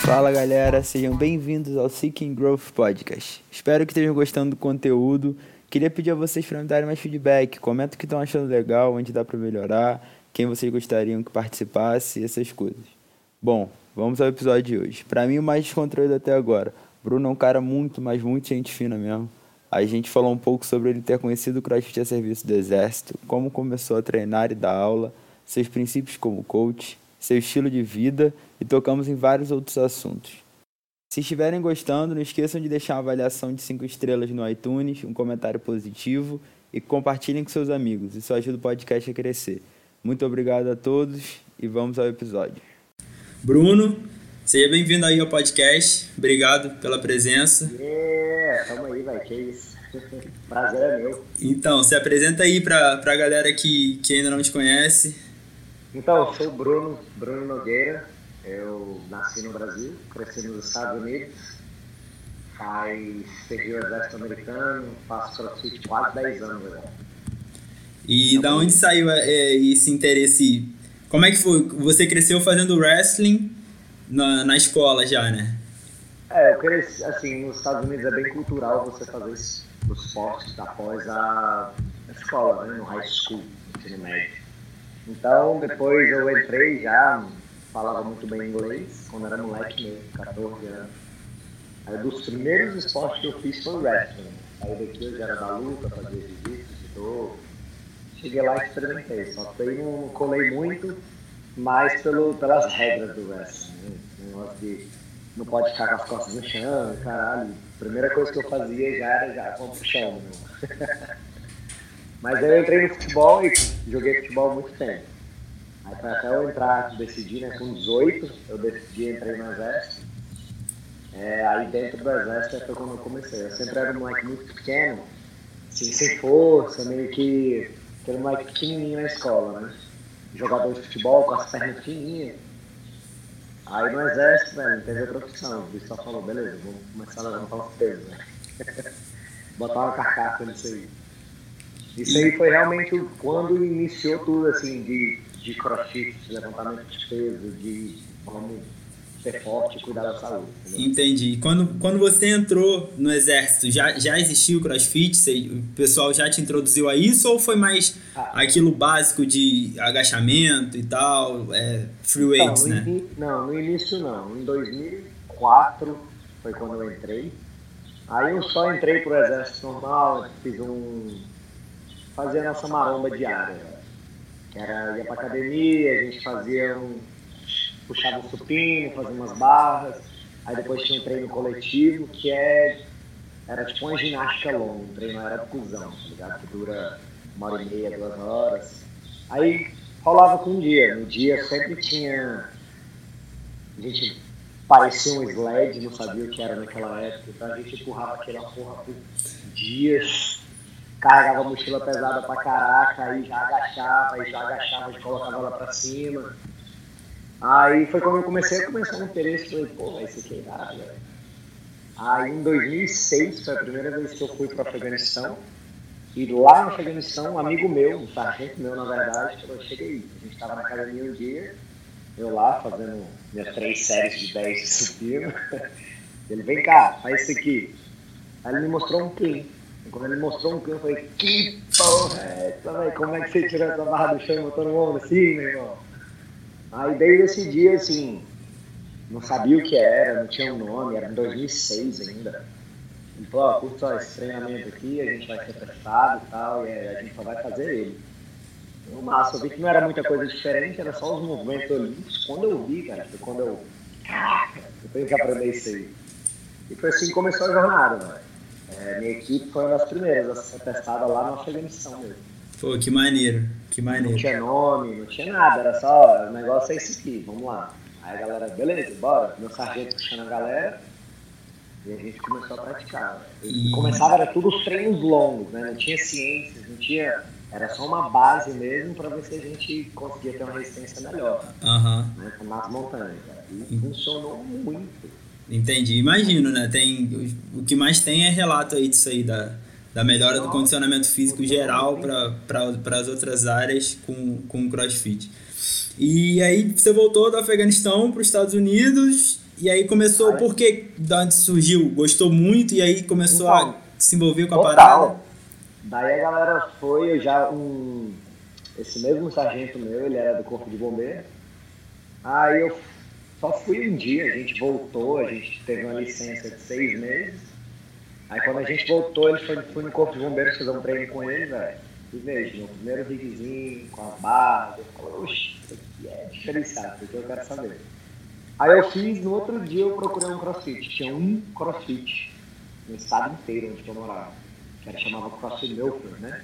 Fala galera, sejam bem-vindos ao Seeking Growth Podcast. Espero que estejam gostando do conteúdo. Queria pedir a vocês para me darem mais feedback. Comenta o que estão achando legal, onde dá para melhorar, quem vocês gostariam que participasse, essas coisas. Bom, vamos ao episódio de hoje. Para mim, o mais descontraído até agora. Bruno é um cara muito, mas muito gente fina mesmo. A gente falou um pouco sobre ele ter conhecido o CrossFit a serviço do Exército, como começou a treinar e dar aula, seus princípios como coach, seu estilo de vida e tocamos em vários outros assuntos. Se estiverem gostando, não esqueçam de deixar uma avaliação de 5 estrelas no iTunes, um comentário positivo e compartilhem com seus amigos. Isso ajuda o podcast a crescer. Muito obrigado a todos e vamos ao episódio. Bruno, seja bem-vindo aí ao podcast. Obrigado pela presença. Yeah, tamo aí, vai, que isso. Prazer é meu. Então, se apresenta aí pra, pra galera que, que ainda não te conhece. Então, eu sou o Bruno, Bruno Nogueira. Eu nasci no Brasil, cresci nos Estados Unidos. Faz, servi o exército americano, faço crossfit quase 10 anos agora. E da onde saiu é, esse interesse? Como é que foi? Você cresceu fazendo wrestling na, na escola já, né? É, eu cresci, assim, nos Estados Unidos é bem cultural você fazer os esportes após a escola, né, no high school, ensino médio. Então, depois eu entrei já, falava muito bem inglês, quando era moleque mesmo, 14 anos. Aí, dos primeiros esportes que eu fiz foi wrestling. Aí daqui eu já era da luta, fazia jiu-jitsu. Cheguei lá e experimentei, só que eu não colei muito, mais pelo, pelas regras do wrestling. Né? não pode ficar com as costas no chão, caralho. Primeira coisa que eu fazia já era já, vamos pro chão, meu. Mas aí eu entrei no futebol e joguei futebol muito tempo. Aí pra até eu entrar, decidir, né, com 18, eu decidi entrei no exército. É, aí dentro do exército foi quando eu comecei. Eu sempre era um moleque muito pequeno, assim, sem força, meio que aquele moleque pequenininho na escola, né? Jogador de futebol com as pernas fininhas. Aí no exército, velho, não teve outra. O bicho só falou, beleza, vamos começar a levantar os pesos, né? Botar uma carcaça nisso aí. Isso aí foi realmente quando iniciou tudo, assim, de, de crossfit, de levantamento de peso, de como ser forte e cuidar da saúde. Entendeu? Entendi. Quando, quando você entrou no exército, já, já existia o crossfit? Você, o pessoal já te introduziu a isso ou foi mais ah. aquilo básico de agachamento e tal, é, free weights, não, né? não, no início não. Em 2004 foi quando eu entrei. Aí eu só entrei pro exército normal, fiz um fazia nossa maromba diária. Que era, ia pra academia, a gente fazia um. Puxava supino, fazia umas barras. Aí depois tinha um treino coletivo, que é. Era tipo uma ginástica longa, um treino era cuzão, tá ligado? Que dura uma hora e meia, duas horas. Aí rolava com um dia. No dia sempre tinha. A gente parecia um sled, não sabia o que era naquela época, então a gente empurrava aquela porra por dias carregava a mochila pesada pra caraca, aí já agachava, aí já agachava e colocava ela pra cima. Aí foi quando eu comecei a começar um interesse, falei, pô, vai ser que nada, velho. Aí em 2006 foi a primeira vez que eu fui para Afeganistão. E lá no Afeganistão, um amigo meu, um sargento meu na verdade, falou, cheguei. A gente estava na academia um dia, eu lá fazendo minhas três séries de 10 de supino. Ele, vem cá, faz isso aqui. Aí ele me mostrou um clean. Quando ele mostrou um cano, eu falei, que porra é essa, velho? Como é que você tirou essa barra do chão e botou no ombro assim, meu irmão? Aí desde esse dia, assim, não sabia o que era, não tinha um nome, era em 2006 ainda. Ele falou, ó, curta só esse treinamento aqui, a gente vai ser testado e tal, e a gente só vai fazer ele. No massa, eu vi que não era muita coisa diferente, era só os movimentos olímpicos. Quando eu vi, cara, foi quando eu. Caraca, eu tenho que aprender isso aí. E foi assim que começou a jornada, velho. É, minha equipe foi uma das primeiras a ser testada lá no Afeganistão mesmo. Pô, que maneiro, que maneiro. Não tinha nome, não tinha nada, era só, o negócio é esse aqui, vamos lá. Aí a galera, beleza, bora. Meu sargento puxando a galera. E a gente começou a praticar. E, começava, era tudo os treinos longos, né? Não tinha ciências, não tinha era só uma base mesmo para ver se a gente conseguia ter uma resistência melhor Aham. né, nas montanhas. E funcionou muito. Entendi, imagino, né? Tem, o que mais tem é relato aí disso aí, da, da melhora do condicionamento físico geral para as outras áreas com, com o crossfit. E aí você voltou do Afeganistão para os Estados Unidos, e aí começou, por que, onde surgiu? Gostou muito e aí começou Então, a se envolver com a Total. parada? Daí a galera foi, eu já um. Esse mesmo sargento meu, ele era do Corpo de Bombeiro. Aí eu só fui um dia, a gente voltou, a gente teve uma licença de seis meses. Aí quando a gente voltou, ele foi, fui no Corpo de Bombeiros fazer um treino com ele, velho. E veja, meu primeiro rigzinho, com as barras, eu falei, oxe, isso aqui é diferenciado, isso aqui eu quero saber. Aí eu fiz, no outro dia eu procurei um crossfit. Tinha um crossfit no estado inteiro onde eu morava que chamava CrossFit Milford, né?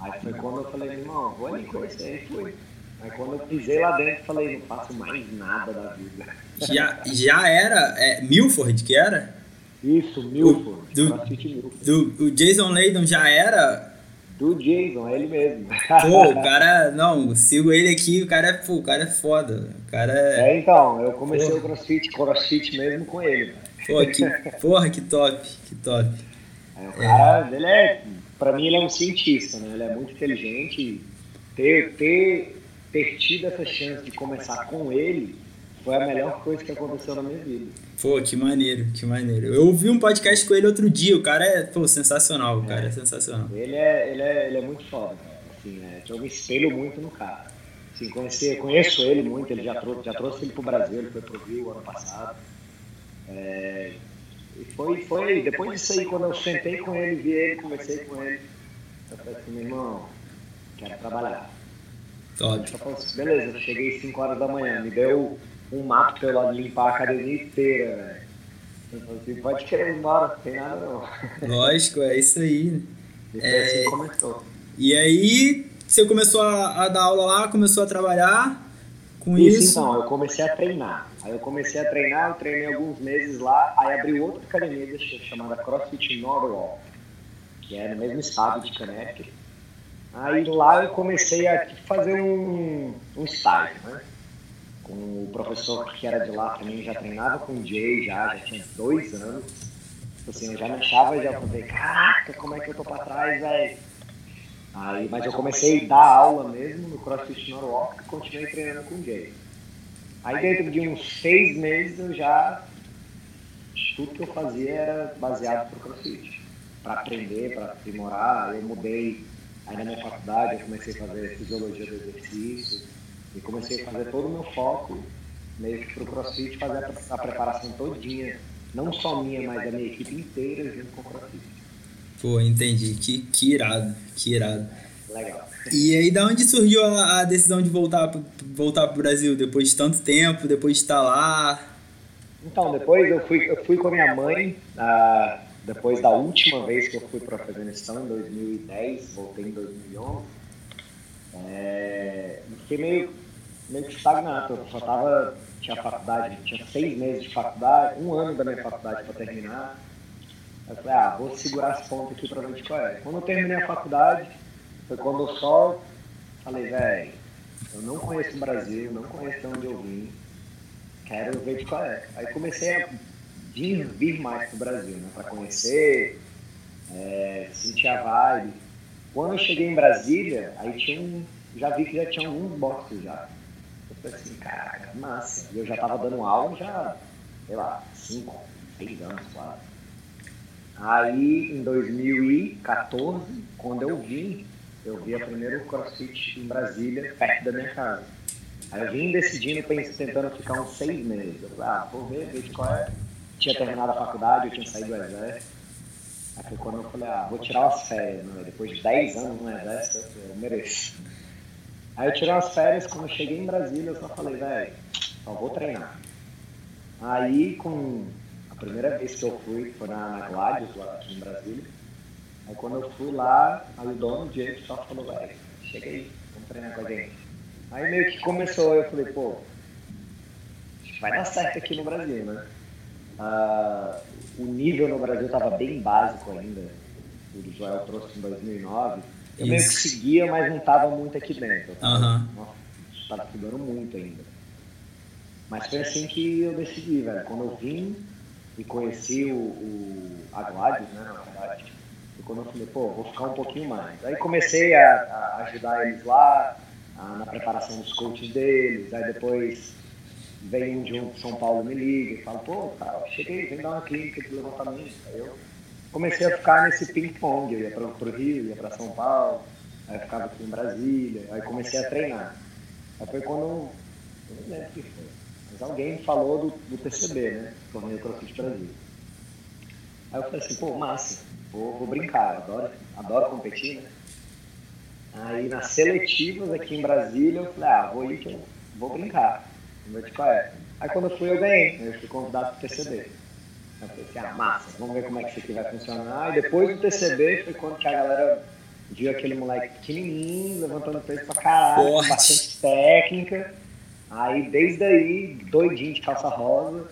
Aí foi quando eu falei, irmão, vou ali conhecer, fui. Aí quando eu pisei lá dentro, falei, não faço mais nada da vida. Já, já era é, Milford que era? Isso, Milford, Do- CrossFit Milford. Do, o Jason Layton já era? Do Jason, é ele mesmo. Pô, o cara, não, sigo ele aqui, o cara é, pô, o cara é foda. O cara é. É, então, eu comecei o CrossFit, CrossFit mesmo com ele. Pô, que, porra, que top, que top. Aí o cara, ele é, pra mim ele é um cientista, né? Ele é muito inteligente. Ter, ter, ter tido essa chance de começar com ele foi a melhor coisa que aconteceu na minha vida. Pô, que maneiro, que maneiro. Eu ouvi um podcast com ele outro dia, o cara é, pô, sensacional, o cara é sensacional. Ele é, ele é, ele é muito foda. Assim, né? Eu me espelho muito no cara. Assim, conhecer, conheço ele muito, ele já trouxe, já trouxe ele pro Brasil, ele foi pro Rio ano passado. É, e foi, foi, depois disso aí, quando eu sentei com ele, vi ele, conversei com ele, eu falei assim, meu irmão, quero trabalhar. Top. Assim, beleza, cheguei às 5 horas da manhã, me deu um eu lá limpar a academia inteira, velho. Assim, pode querer ir embora, tem nada não. Lógico, é isso aí. E foi assim começou. E aí, você começou a, a dar aula lá, começou a trabalhar com Isso, isso. então, eu comecei a treinar. Aí eu comecei a treinar, eu treinei alguns meses lá, aí abri outra academia chamada CrossFit Norwalk, que é no mesmo estado de Connecticut. Aí lá eu comecei a fazer um, um estágio, né? Com o professor que era de lá também, já treinava com o Jay, já, já tinha dois anos. Tipo Assim, eu já me achava, já falei, caraca, como é que eu tô pra trás, velho? Aí, mas eu comecei a dar aula mesmo no CrossFit Norwalk e continuei treinando com o Jay. Aí dentro de uns seis meses eu já. Tudo que eu fazia era baseado pro CrossFit. Para aprender, para aprimorar. Eu mudei aí na minha faculdade, eu comecei a fazer fisiologia do exercício e comecei a fazer todo o meu foco meio que pro CrossFit, fazer a, a preparação todinha, não só minha, mas da minha equipe inteira junto com o CrossFit. Pô, entendi. Que, que irado, que irado. Legal. E aí, da onde surgiu a, a decisão de voltar, pro- voltar pro Brasil? Depois de tanto tempo, depois de estar lá? Então, depois eu fui, eu fui com a minha mãe, ah, depois da última vez que eu fui para o Afeganistão, em 2010, voltei em 2011. É, fiquei meio, meio que estagnado, eu só tava, tinha faculdade, tinha seis meses de faculdade, um ano da minha faculdade para terminar. Eu falei, ah, vou segurar esse ponto aqui para ver de qual é. Quando eu terminei a faculdade, foi quando eu só falei, velho, eu não conheço o Brasil, não conheço de onde eu vim, quero ver de qual é. Aí comecei a vir, vir mais pro Brasil, né, para conhecer, é, sentir a vibe. Quando eu cheguei em Brasília, aí tinha um, já vi que já tinha alguns boxes já. Falei assim, caraca, massa. E eu já tava dando aula já, sei lá, cinco, seis anos quase. Aí, em 2014, quando eu vim, eu vi a primeira CrossFit em Brasília, perto da minha casa. Aí eu vim decidindo, pens- tentando ficar uns seis meses. Eu falei, ah, vou ver, ver qual é. Tinha terminado a faculdade, eu tinha saído do exército. Aí foi quando eu falei, ah, vou tirar umas férias, né? Depois de 10 anos no exército, eu mereço. Aí eu tirei umas férias, quando eu cheguei em Brasília, eu só falei, velho, só vou treinar. Aí, com a primeira vez que eu fui, foi na, Gladius, lá aqui em Brasília. Aí quando eu fui lá, aí o dono, o só falou, velho, chega aí, vamos treinar com a gente. Aí meio que começou, eu falei, pô, vai dar certo aqui no Brasil, né? Ah, o nível no Brasil estava bem básico ainda. O Joel trouxe em 2009. Eu Isso. meio que seguia, mas não estava muito aqui dentro. Estava uhum. estudando muito ainda. Mas foi assim que eu decidi, velho. Quando eu vim e conheci o, o a Gladys, né, na verdade, foi quando eu falei, pô, vou ficar um pouquinho mais. Aí comecei a, a ajudar eles lá, a, na preparação dos coaches deles, aí depois vem um de um São Paulo me liga e fala, pô, tá, cheguei, vem dar uma clínica de levantamento. Aí eu comecei a ficar nesse ping-pong, eu ia para o Rio, ia para São Paulo, aí ficava aqui em Brasília, aí comecei a treinar. Aí foi quando, eu não lembro o que foi, mas alguém falou do, do TCB, né, Torneio CrossFit Brasil. Aí eu falei assim, pô, massa, vou, vou brincar, adoro, adoro competir, né. Aí nas seletivas aqui em Brasília, eu falei, ah, vou ir que eu vou brincar. Vou ver qual é. Aí quando eu fui, eu ganhei, eu fui convidado para o TCB. Eu falei assim, ah, massa, vamos ver como é que isso aqui vai funcionar. E depois do TCB foi quando que a galera viu aquele moleque pequenininho, levantando peso pra caralho, com bastante técnica. Aí desde aí, doidinho de calça rosa.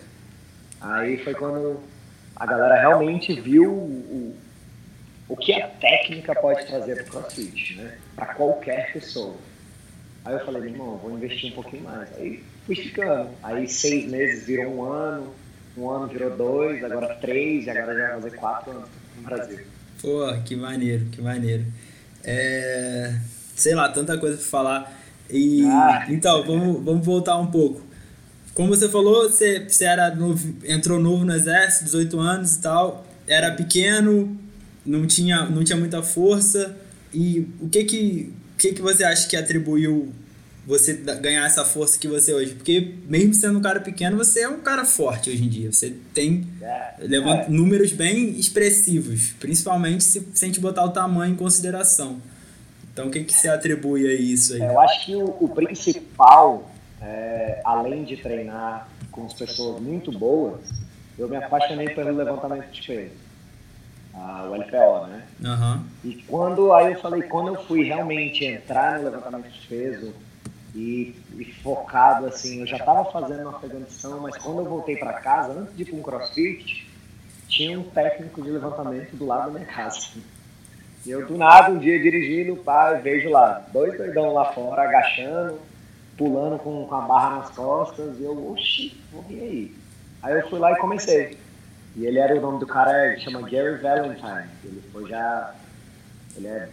Aí foi quando a galera realmente viu o, o que a técnica pode trazer pro CrossFit, né? Pra qualquer pessoa. Aí eu falei, irmão, vou investir um pouquinho mais. Aí fui ficando. Aí seis meses virou um ano, um ano virou dois, agora três, e agora já vai fazer quatro anos no Brasil. Pô, que maneiro, que maneiro. É, sei lá, tanta coisa pra falar. E, ah. Então, vamos, vamos voltar um pouco. Como você falou, você, você era novo, entrou novo no exército, 18 anos e tal, era pequeno, não tinha, não tinha muita força. E o que que, o que que você acha que atribuiu você ganhar essa força que você é hoje. Porque mesmo sendo um cara pequeno, você é um cara forte hoje em dia. Você tem é, levanta, é. números bem expressivos, principalmente se, se a gente botar o tamanho em consideração. Então, o que, que você atribui a isso aí? Eu acho que o, o principal, é, além de treinar com as pessoas muito boas, eu me apaixonei pelo levantamento de peso. Ah, o LPO, né? Uhum. E quando aí eu falei, quando eu fui realmente entrar no levantamento de peso, e, e, focado assim. Eu já estava fazendo uma Afeganistão, mas quando eu voltei para casa, antes de ir para um crossfit, tinha um técnico de levantamento do lado da minha casa. E eu do nada, um dia dirigindo, pá, vejo lá, dois doidão lá fora, agachando, pulando com, com a barra nas costas, e eu, oxi, vir aí. Aí eu fui lá e comecei. E ele era o nome do cara, chama Gary Valentine. Ele foi já. Ele é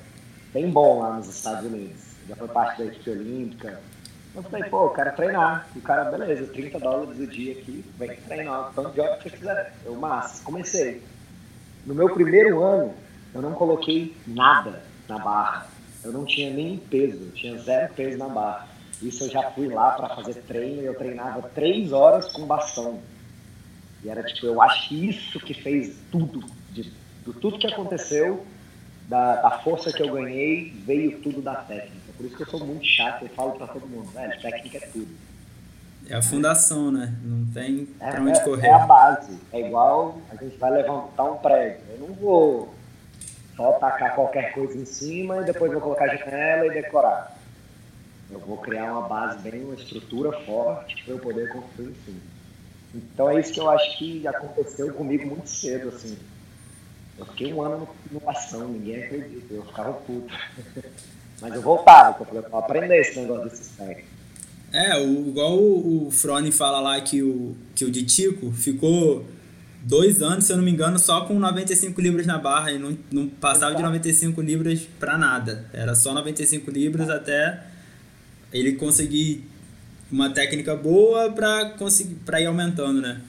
bem bom lá nos Estados Unidos. Já foi parte da equipe olímpica, eu falei, pô, eu quero treinar. E o cara, beleza, 30 dólares o dia aqui, vem treinar, tanto de hora que você quiser. Eu, massa, comecei. No meu primeiro ano, eu não coloquei nada na barra. Eu não tinha nem peso, eu tinha zero peso na barra. Isso eu já fui lá para fazer treino e eu treinava três horas com bastão. E era tipo, eu acho isso que fez tudo, de, de tudo que aconteceu, da, da força que eu ganhei, veio tudo da técnica. Por isso que eu sou muito chato, eu falo pra todo mundo, velho, técnica é tudo. É a fundação, né? Não tem é, pra onde é, correr. É a base. É igual a gente vai levantar um prédio. Eu não vou só tacar qualquer coisa em cima e depois vou colocar janela e decorar. Eu vou criar uma base bem, uma estrutura forte para eu poder construir em cima. Então é isso que eu acho que aconteceu comigo muito cedo, assim. Eu fiquei um ano no, no ação, ninguém acredita, eu ficava puto. Mas eu voltava, porque eu aprender esse negócio desses técnicos. É, o, igual o, o Frone fala lá que o, que o Ditico ficou dois anos, se eu não me engano, só com 95 libras na barra e não, não passava de 95 libras pra nada. Era só 95 libras até ele conseguir uma técnica boa pra, conseguir, pra ir aumentando, né?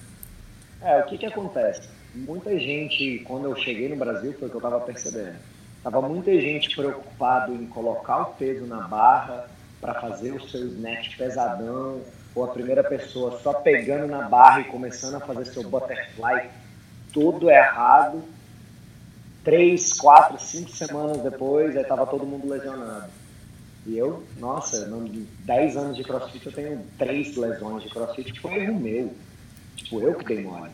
É, o que que acontece? Muita gente, quando eu cheguei no Brasil, foi o que eu tava percebendo Tava muita gente preocupado em colocar o peso na barra para fazer o seu snatch pesadão, ou a primeira pessoa só pegando na barra e começando a fazer seu butterfly todo errado. Três, quatro, cinco semanas depois, aí tava todo mundo lesionado. E eu, nossa, em 10 anos de crossfit eu tenho três lesões de crossfit, foi erro meu. Tipo, eu que dei mole.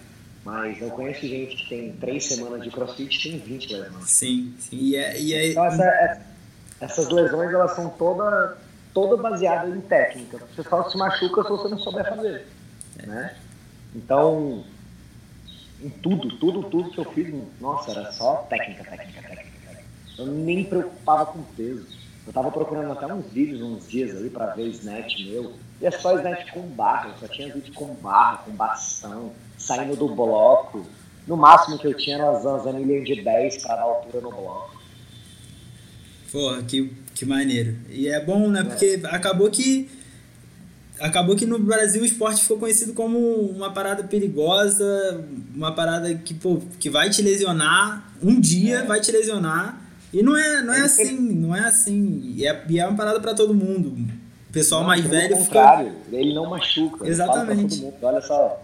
Mas eu conheço gente que tem três semanas de crossfit e tem 20 lesões. Sim, sim. E, é, e é... Então essa, é, essas lesões elas são toda, toda baseadas em técnica. Você só se machuca se você não souber fazer. Né? Então, em tudo, tudo, tudo que eu fiz, nossa, era só técnica, técnica, técnica. técnica. Eu nem me preocupava com peso. Eu tava procurando até uns vídeos uns dias ali para ver snatch meu. E é só snatch com barra, eu só tinha vídeo com barra, com bastão, saindo do bloco. No máximo que eu tinha era umas anilhas de 10 para dar altura no bloco. Porra, que, que maneiro. E é bom, né? É. Porque acabou que. Acabou que no Brasil o esporte ficou conhecido como uma parada perigosa, uma parada que, pô, que vai te lesionar, um dia é. vai te lesionar. E não é, não é assim, não é assim. E é, e é uma parada para todo mundo. O pessoal não, mais velho contrário, fica... ele não machuca. Exatamente. Olha só,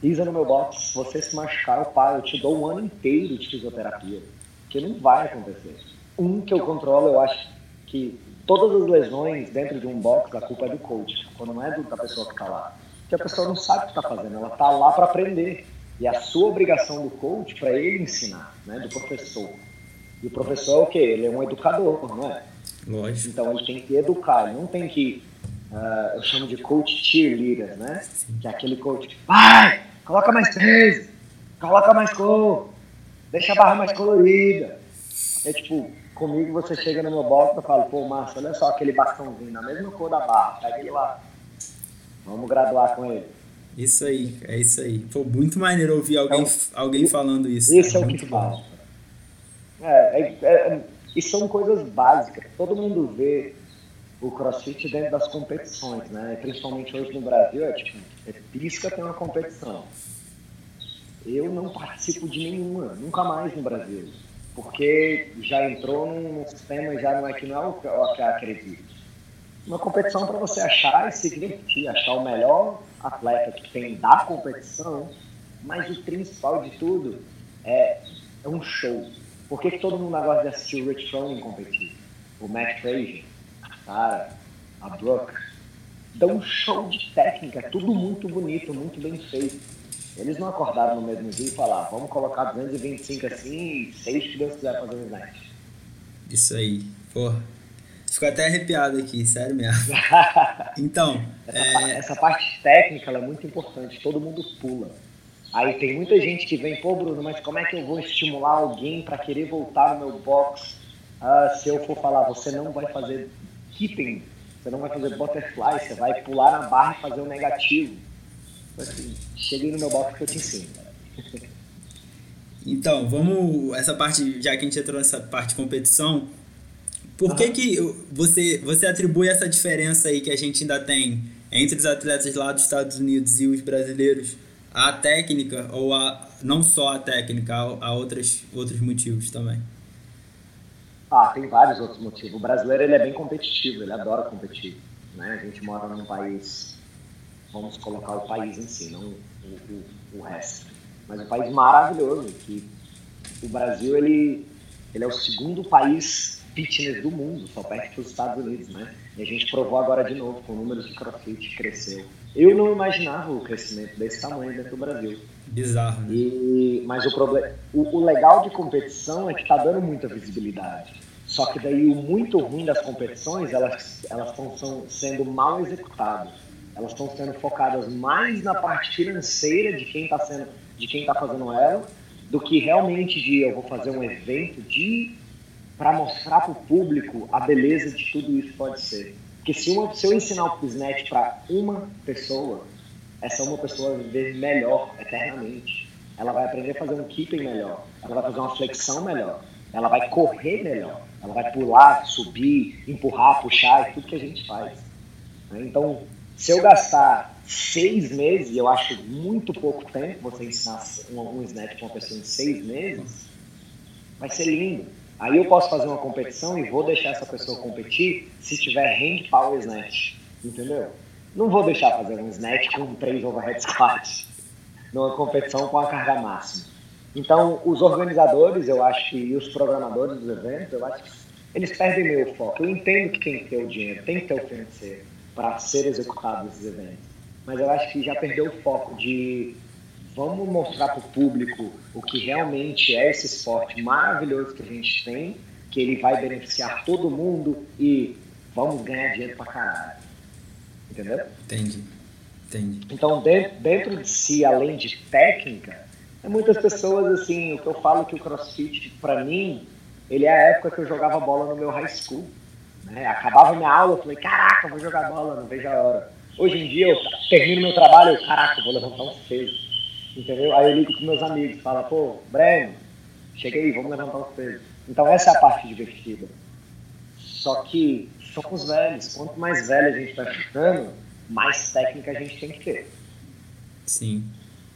pisa no meu box, você se machucar, eu paro, eu te dou um ano inteiro de fisioterapia. Que não vai acontecer um que eu controlo, eu acho que todas as lesões dentro de um box, a culpa é do coach, quando não é da pessoa que está lá. Porque a pessoa não sabe o que está fazendo, ela está lá para aprender. E a sua obrigação do coach para ele ensinar, né, do professor. E o professor é o quê? Ele é um educador, não é? Lógico. Então ele tem que educar, ele não tem que. Uh, eu chamo de coach cheerleader, né? Que é aquele coach. Vai! Coloca mais três! Coloca mais cor! Deixa a barra mais colorida! É tipo, Comigo você chega no meu box e fala, pô, Márcio, olha só aquele bastãozinho na mesma cor da barra, pega ele lá. Vamos graduar com ele. Isso aí, é isso aí. Pô, muito maneiro ouvir alguém, então, alguém falando isso. Isso é, é o que fala. É, é, é, e são coisas básicas. Todo mundo vê o crossfit dentro das competições, né? Principalmente hoje no Brasil, é tipo, é pisca tem uma competição. Eu não participo de nenhuma, nunca mais no Brasil porque já entrou num sistema e já não é que não é o que eu acredito. Uma competição para você achar e se divertir, achar o melhor atleta que tem da competição, mas o principal de tudo é, é um show. Por que, que todo mundo gosta de assistir o Rich Froning competir? O Matt Frazier, a Sarah, a Brooke. Dá um show de técnica, tudo muito bonito, muito bem feito eles não acordaram no mesmo dia e falaram, vamos colocar 225 assim e seis que Deus quiser fazer o snatch. Isso aí, porra. Ficou até arrepiado aqui, sério mesmo. então. essa, é... essa, parte técnica é muito importante, todo mundo pula. Aí tem muita gente que vem, pô, Bruno, mas como é que eu vou estimular alguém para querer voltar no meu box? Ah, se eu for falar, você não vai fazer você não vai fazer butterfly, você vai pular na barra e fazer o negativo assim, cheguei no meu box que eu te ensino. Então, vamos. Essa parte, já que a gente entrou nessa parte de competição, por que, que você, você atribui essa diferença aí que a gente ainda tem entre os atletas lá dos Estados Unidos e os brasileiros à técnica, ou a, não só a técnica, a, a outras, outros motivos também? Ah, tem vários outros motivos. O brasileiro ele é bem competitivo, ele adora competir. Né? A gente mora num país vamos colocar o país em si, não o, o, o resto. Mas um país maravilhoso, que o Brasil ele, ele é o segundo país fitness do mundo, só perto dos Estados Unidos, né? E a gente provou agora de novo, com o número de crossfit cresceu. Eu não imaginava o crescimento desse tamanho dentro do Brasil. Bizarro, né? E, mas o, problema, o, o legal de competição é que está dando muita visibilidade. Só que daí o muito ruim das competições, elas elas estão sendo mal executadas elas estão sendo focadas mais na parte financeira de quem está sendo, de quem está fazendo ela, do que realmente de eu vou fazer um evento de para mostrar para o público a beleza de tudo isso pode ser. Porque se, uma, se eu ensinar o Snatch para uma pessoa, essa uma pessoa vai viver melhor eternamente. Ela vai aprender a fazer um keeping melhor, ela vai fazer uma flexão melhor, ela vai correr melhor, ela vai pular, subir, empurrar, puxar, e tudo que a gente faz. Então, se eu gastar seis meses, eu acho muito pouco tempo você ensinar um, um snatch para uma pessoa em seis meses, vai ser lindo. Aí eu posso fazer uma competição e vou deixar essa pessoa competir se tiver hand power snatch, entendeu? Não vou deixar fazer um snatch com três overhead squats numa competição com a carga máxima. Então, os organizadores, eu acho e os programadores dos eventos, eu acho que eles perdem meu foco. Eu entendo que tem que ter o dinheiro, tem que ter o financeiro para ser executado esses eventos. Mas eu acho que já perdeu o foco de vamos mostrar para o público o que realmente é esse esporte maravilhoso que a gente tem, que ele vai beneficiar todo mundo e vamos ganhar dinheiro para caralho. Entendeu? Entendi. Entendi. Então, dentro, dentro de si, além de técnica, é muitas pessoas, assim, o que eu falo que o crossfit, para mim, ele é a época que eu jogava bola no meu high school. Né? Acabava minha aula, eu falei, caraca, vou jogar bola, não vejo a hora. Hoje em dia eu termino meu trabalho, eu, caraca, vou levantar um peso. Entendeu? Aí eu ligo com meus amigos, fala, pô, Breno, cheguei, vamos levantar um peso. Então essa é a parte divertida. Só que somos velhos. Quanto mais velho a gente vai ficando, mais técnica a gente tem que ter. Sim,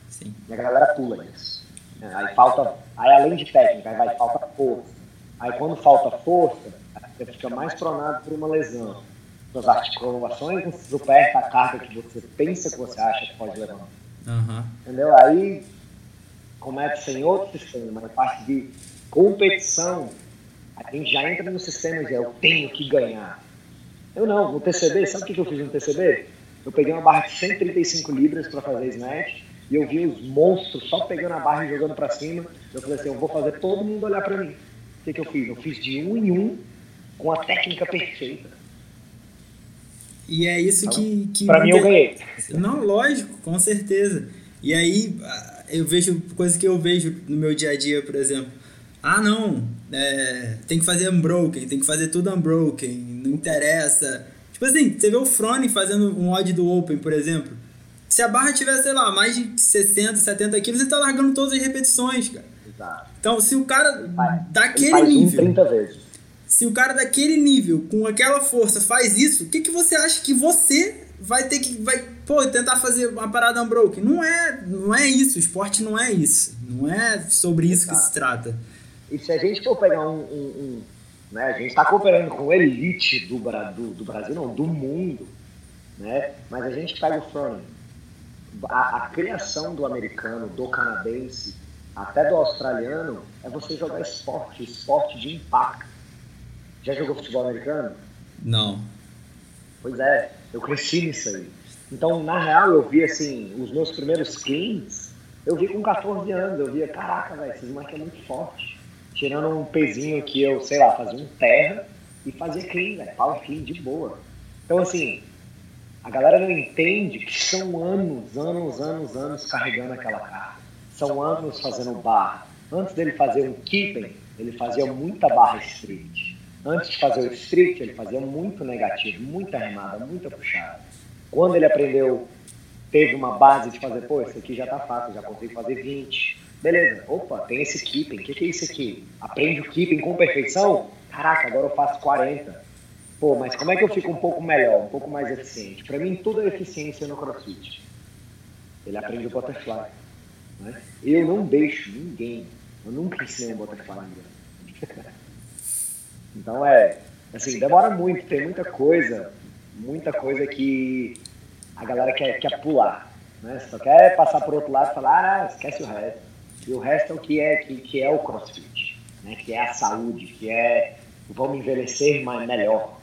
sim. E a galera pula isso. Aí falta, aí além de técnica, aí vai falta força. Aí quando falta força, você fica mais pronado por uma lesão. Suas articulações não suportam a carga que você pensa que você acha que pode levantar. Uhum. Entendeu? Aí começa em outro sistema, na parte de competição, a gente já entra no sistema de eu tenho que ganhar. Eu não, no TCB, sabe o que eu fiz no TCB? Eu peguei uma barra de 135 libras para fazer snatch e eu vi os monstros só pegando a barra e jogando para cima. Eu falei assim, eu vou fazer todo mundo olhar para mim. O que, que eu fiz? Eu fiz de um em um com a técnica perfeita. E é isso então, que. que pra mim eu ganhei. Não, lógico, com certeza. E aí eu vejo coisas que eu vejo no meu dia a dia, por exemplo. Ah, não, é, tem que fazer unbroken, tem que fazer tudo unbroken, não interessa. Tipo assim, você vê o Frone fazendo um odd do Open, por exemplo. Se a barra tiver, sei lá, mais de 60, 70 quilos, ele tá largando todas as repetições, cara. Exato. Então, se o cara daquele faz nível. 30 vezes. Se o cara daquele nível, com aquela força, faz isso, o que, que você acha que você vai ter que. Vai, pô, tentar fazer uma parada unbroken? Não é, não é isso. O esporte não é isso. Não é sobre isso Exato. que se trata. E se a gente for pegar um. um, um né, a gente está cooperando com o elite do, do, do, Brasil, não, do mundo. Né? Mas a gente pega o Froning. A, a criação do americano, do canadense, até do australiano, é você jogar esporte, esporte de impacto. Já jogou futebol americano? Não. Pois é, eu cresci nisso aí. Então, na real, eu vi assim, os meus primeiros cleans, eu vi com 14 anos, eu via, caraca, velho, esses moleques é muito forte tirando um pezinho que eu, sei lá, fazia um terra e fazia clean, né? Power clean de boa. Então, assim, a galera não entende que são anos, anos, anos, anos carregando aquela carga. São anos fazendo barra. Antes dele fazer um keeping, ele fazia muita barra street. Antes de fazer o street, ele fazia muito negativo, muita remada, muita puxada. Quando ele aprendeu, teve uma base de fazer, pô, isso aqui já tá fácil, já consigo fazer 20 Beleza, opa, tem esse keeping. O que, que é isso aqui? Aprende o keeping com perfeição? Caraca, agora eu faço 40. Pô, mas como é que eu fico um pouco melhor, um pouco mais eficiente? Para mim, tudo é eficiência no CrossFit. Ele aprende o butterfly. Né? Eu não deixo ninguém, eu nunca ensinei um butterfly. então é, assim, demora muito, tem muita coisa, muita coisa que a galera quer, quer pular. Né? Só quer passar por outro lado e falar, ah, esquece o resto. E o resto é o que é, que, que é o crossfit, né? que é a saúde, que é vamos envelhecer mais, melhor.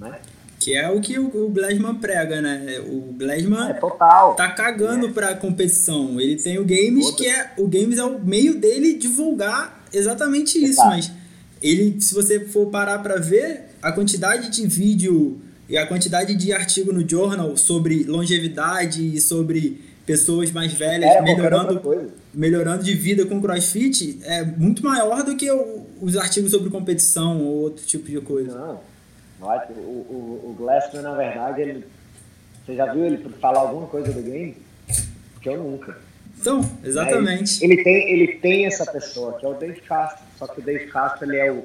Né? Que é o que o, Glasman prega, né? O Glasman é, total. tá cagando é. pra competição. Ele tem o Games, Todo. que é. O Games é o meio dele divulgar exatamente isso, Exato. mas ele, se você for parar para ver, a quantidade de vídeo e a quantidade de artigo no journal sobre longevidade e sobre pessoas mais velhas é, melhorando, melhorando de vida com crossfit é muito maior do que o, os artigos sobre competição ou outro tipo de coisa. Não, o, o, o Glassman, na verdade, ele, você já viu ele falar alguma coisa do game? Porque eu nunca. Então, exatamente. É, ele, tem, ele tem essa pessoa, que é o Dave Castro, só que o Dave Castro ele é, o,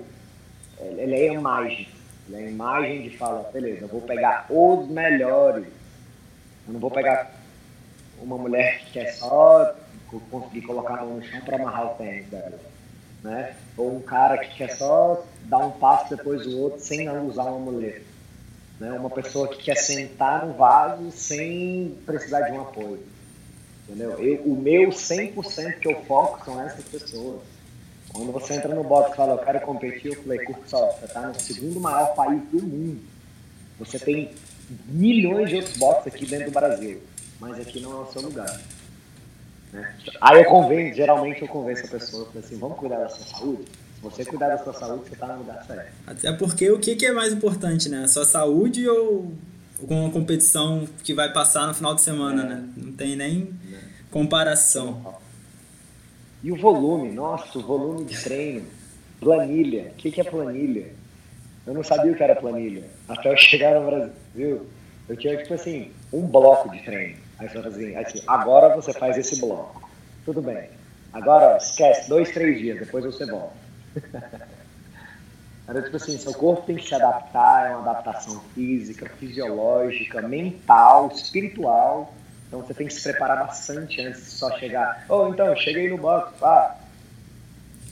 ele é a imagem. Ele é a imagem de falar, beleza, eu vou pegar os melhores. Eu não vou pegar uma mulher que quer só conseguir colocar no chão para amarrar o tênis dela. Né? Ou um cara que quer só dar um passo depois do outro sem usar uma mulher. Né? Uma pessoa que quer sentar no vaso sem precisar de um apoio. Entendeu? Eu, o meu 100% que eu foco são essas pessoas. Quando você entra no box e fala, eu quero competir, eu falei, curto só, você está no segundo maior país do mundo. Você tem milhões de outros boxes aqui dentro do Brasil mas aqui não é o seu lugar. Né? Aí eu convenço, geralmente eu convenço a pessoa, assim, vamos cuidar da sua saúde? Se você cuidar da sua saúde, você está no lugar certo. Até porque o que, que é mais importante, né? A sua saúde ou com uma competição que vai passar no final de semana, é. né? Não tem nem. Comparação. E o volume, nossa, o volume de treino. planilha. O que, que é planilha? Eu não sabia o que era planilha. Até eu chegar no Brasil, eu tinha, tipo assim, um bloco de treino. Aí você assim, assim, agora você faz esse bloco. Tudo bem. Agora, esquece, dois, três dias, depois você volta. Era tipo assim, seu corpo tem que se adaptar, é uma adaptação física, fisiológica, mental, espiritual. Então você tem que se preparar bastante antes de só chegar. Oh, então, cheguei no box, ah.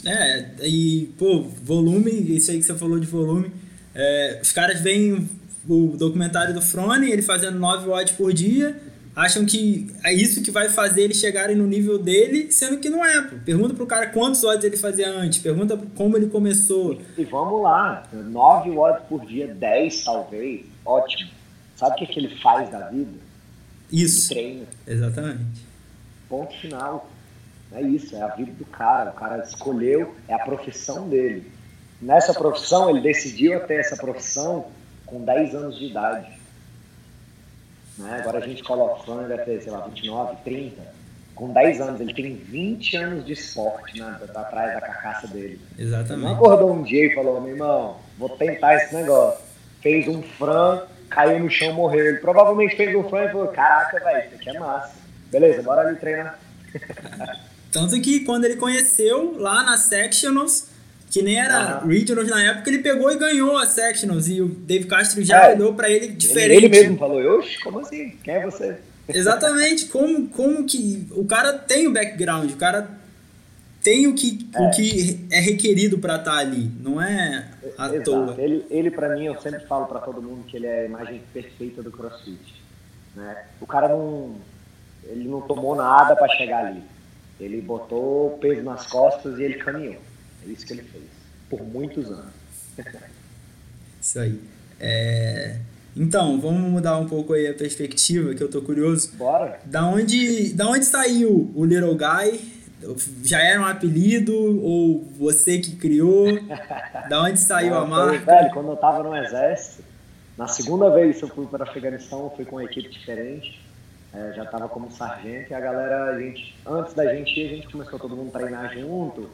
É, e, pô, volume, isso aí que você falou de volume. É, os caras veem o documentário do Frone, ele fazendo 9 watts por dia, acham que é isso que vai fazer eles chegarem no nível dele, sendo que não é. Pô. Pergunta pro cara quantos watts ele fazia antes, pergunta como ele começou. E, vamos lá, 9 watts por dia, 10 talvez, ótimo. Sabe o que, que ele faz da vida? Isso. Ele treina. Exatamente. Ponto final. É isso, é a vida do cara. O cara escolheu, é a profissão dele. Nessa profissão, ele decidiu ter essa profissão com 10 anos de idade. Né? Agora a gente coloca o Flamengo deve ter, sei lá, 29, 30. Com 10 anos, ele tem 20 anos de esporte né, atrás da carcaça dele. Exatamente. Ele não acordou um dia e falou, meu irmão, vou tentar esse negócio. Fez um frango, caiu no chão, morreu. Ele provavelmente fez um frango e falou, caraca, velho, isso aqui é massa. Beleza, bora ali treinar. Tanto que quando ele conheceu lá na Sectionals, que nem era uhum. Regionals na época, ele pegou e ganhou a Sectionals. E o Dave Castro já é, olhou pra ele diferente. Ele mesmo falou, oxe, como assim? Quem é você? Exatamente, como, como que. O cara tem o background, o cara tem o que é, o que é requerido para estar tá ali, não é à Exato. toa. Ele, ele para mim, eu sempre falo para todo mundo que ele é a imagem perfeita do CrossFit. Né? O cara não, ele não tomou nada para chegar ali. Ele botou o peso nas costas e ele caminhou. É isso que ele fez, por muitos anos. isso aí. É... Então, vamos mudar um pouco aí a perspectiva, que eu tô curioso. Bora. Da onde, da onde saiu o Little Guy? Já era um apelido ou você que criou? Da onde saiu a marca? Velho, quando eu tava no exército, na segunda vez que eu fui para Afeganistão, eu fui com uma equipe diferente. É, já tava como sargento e a galera, a gente, antes da gente ir, a gente começou todo mundo a treinar junto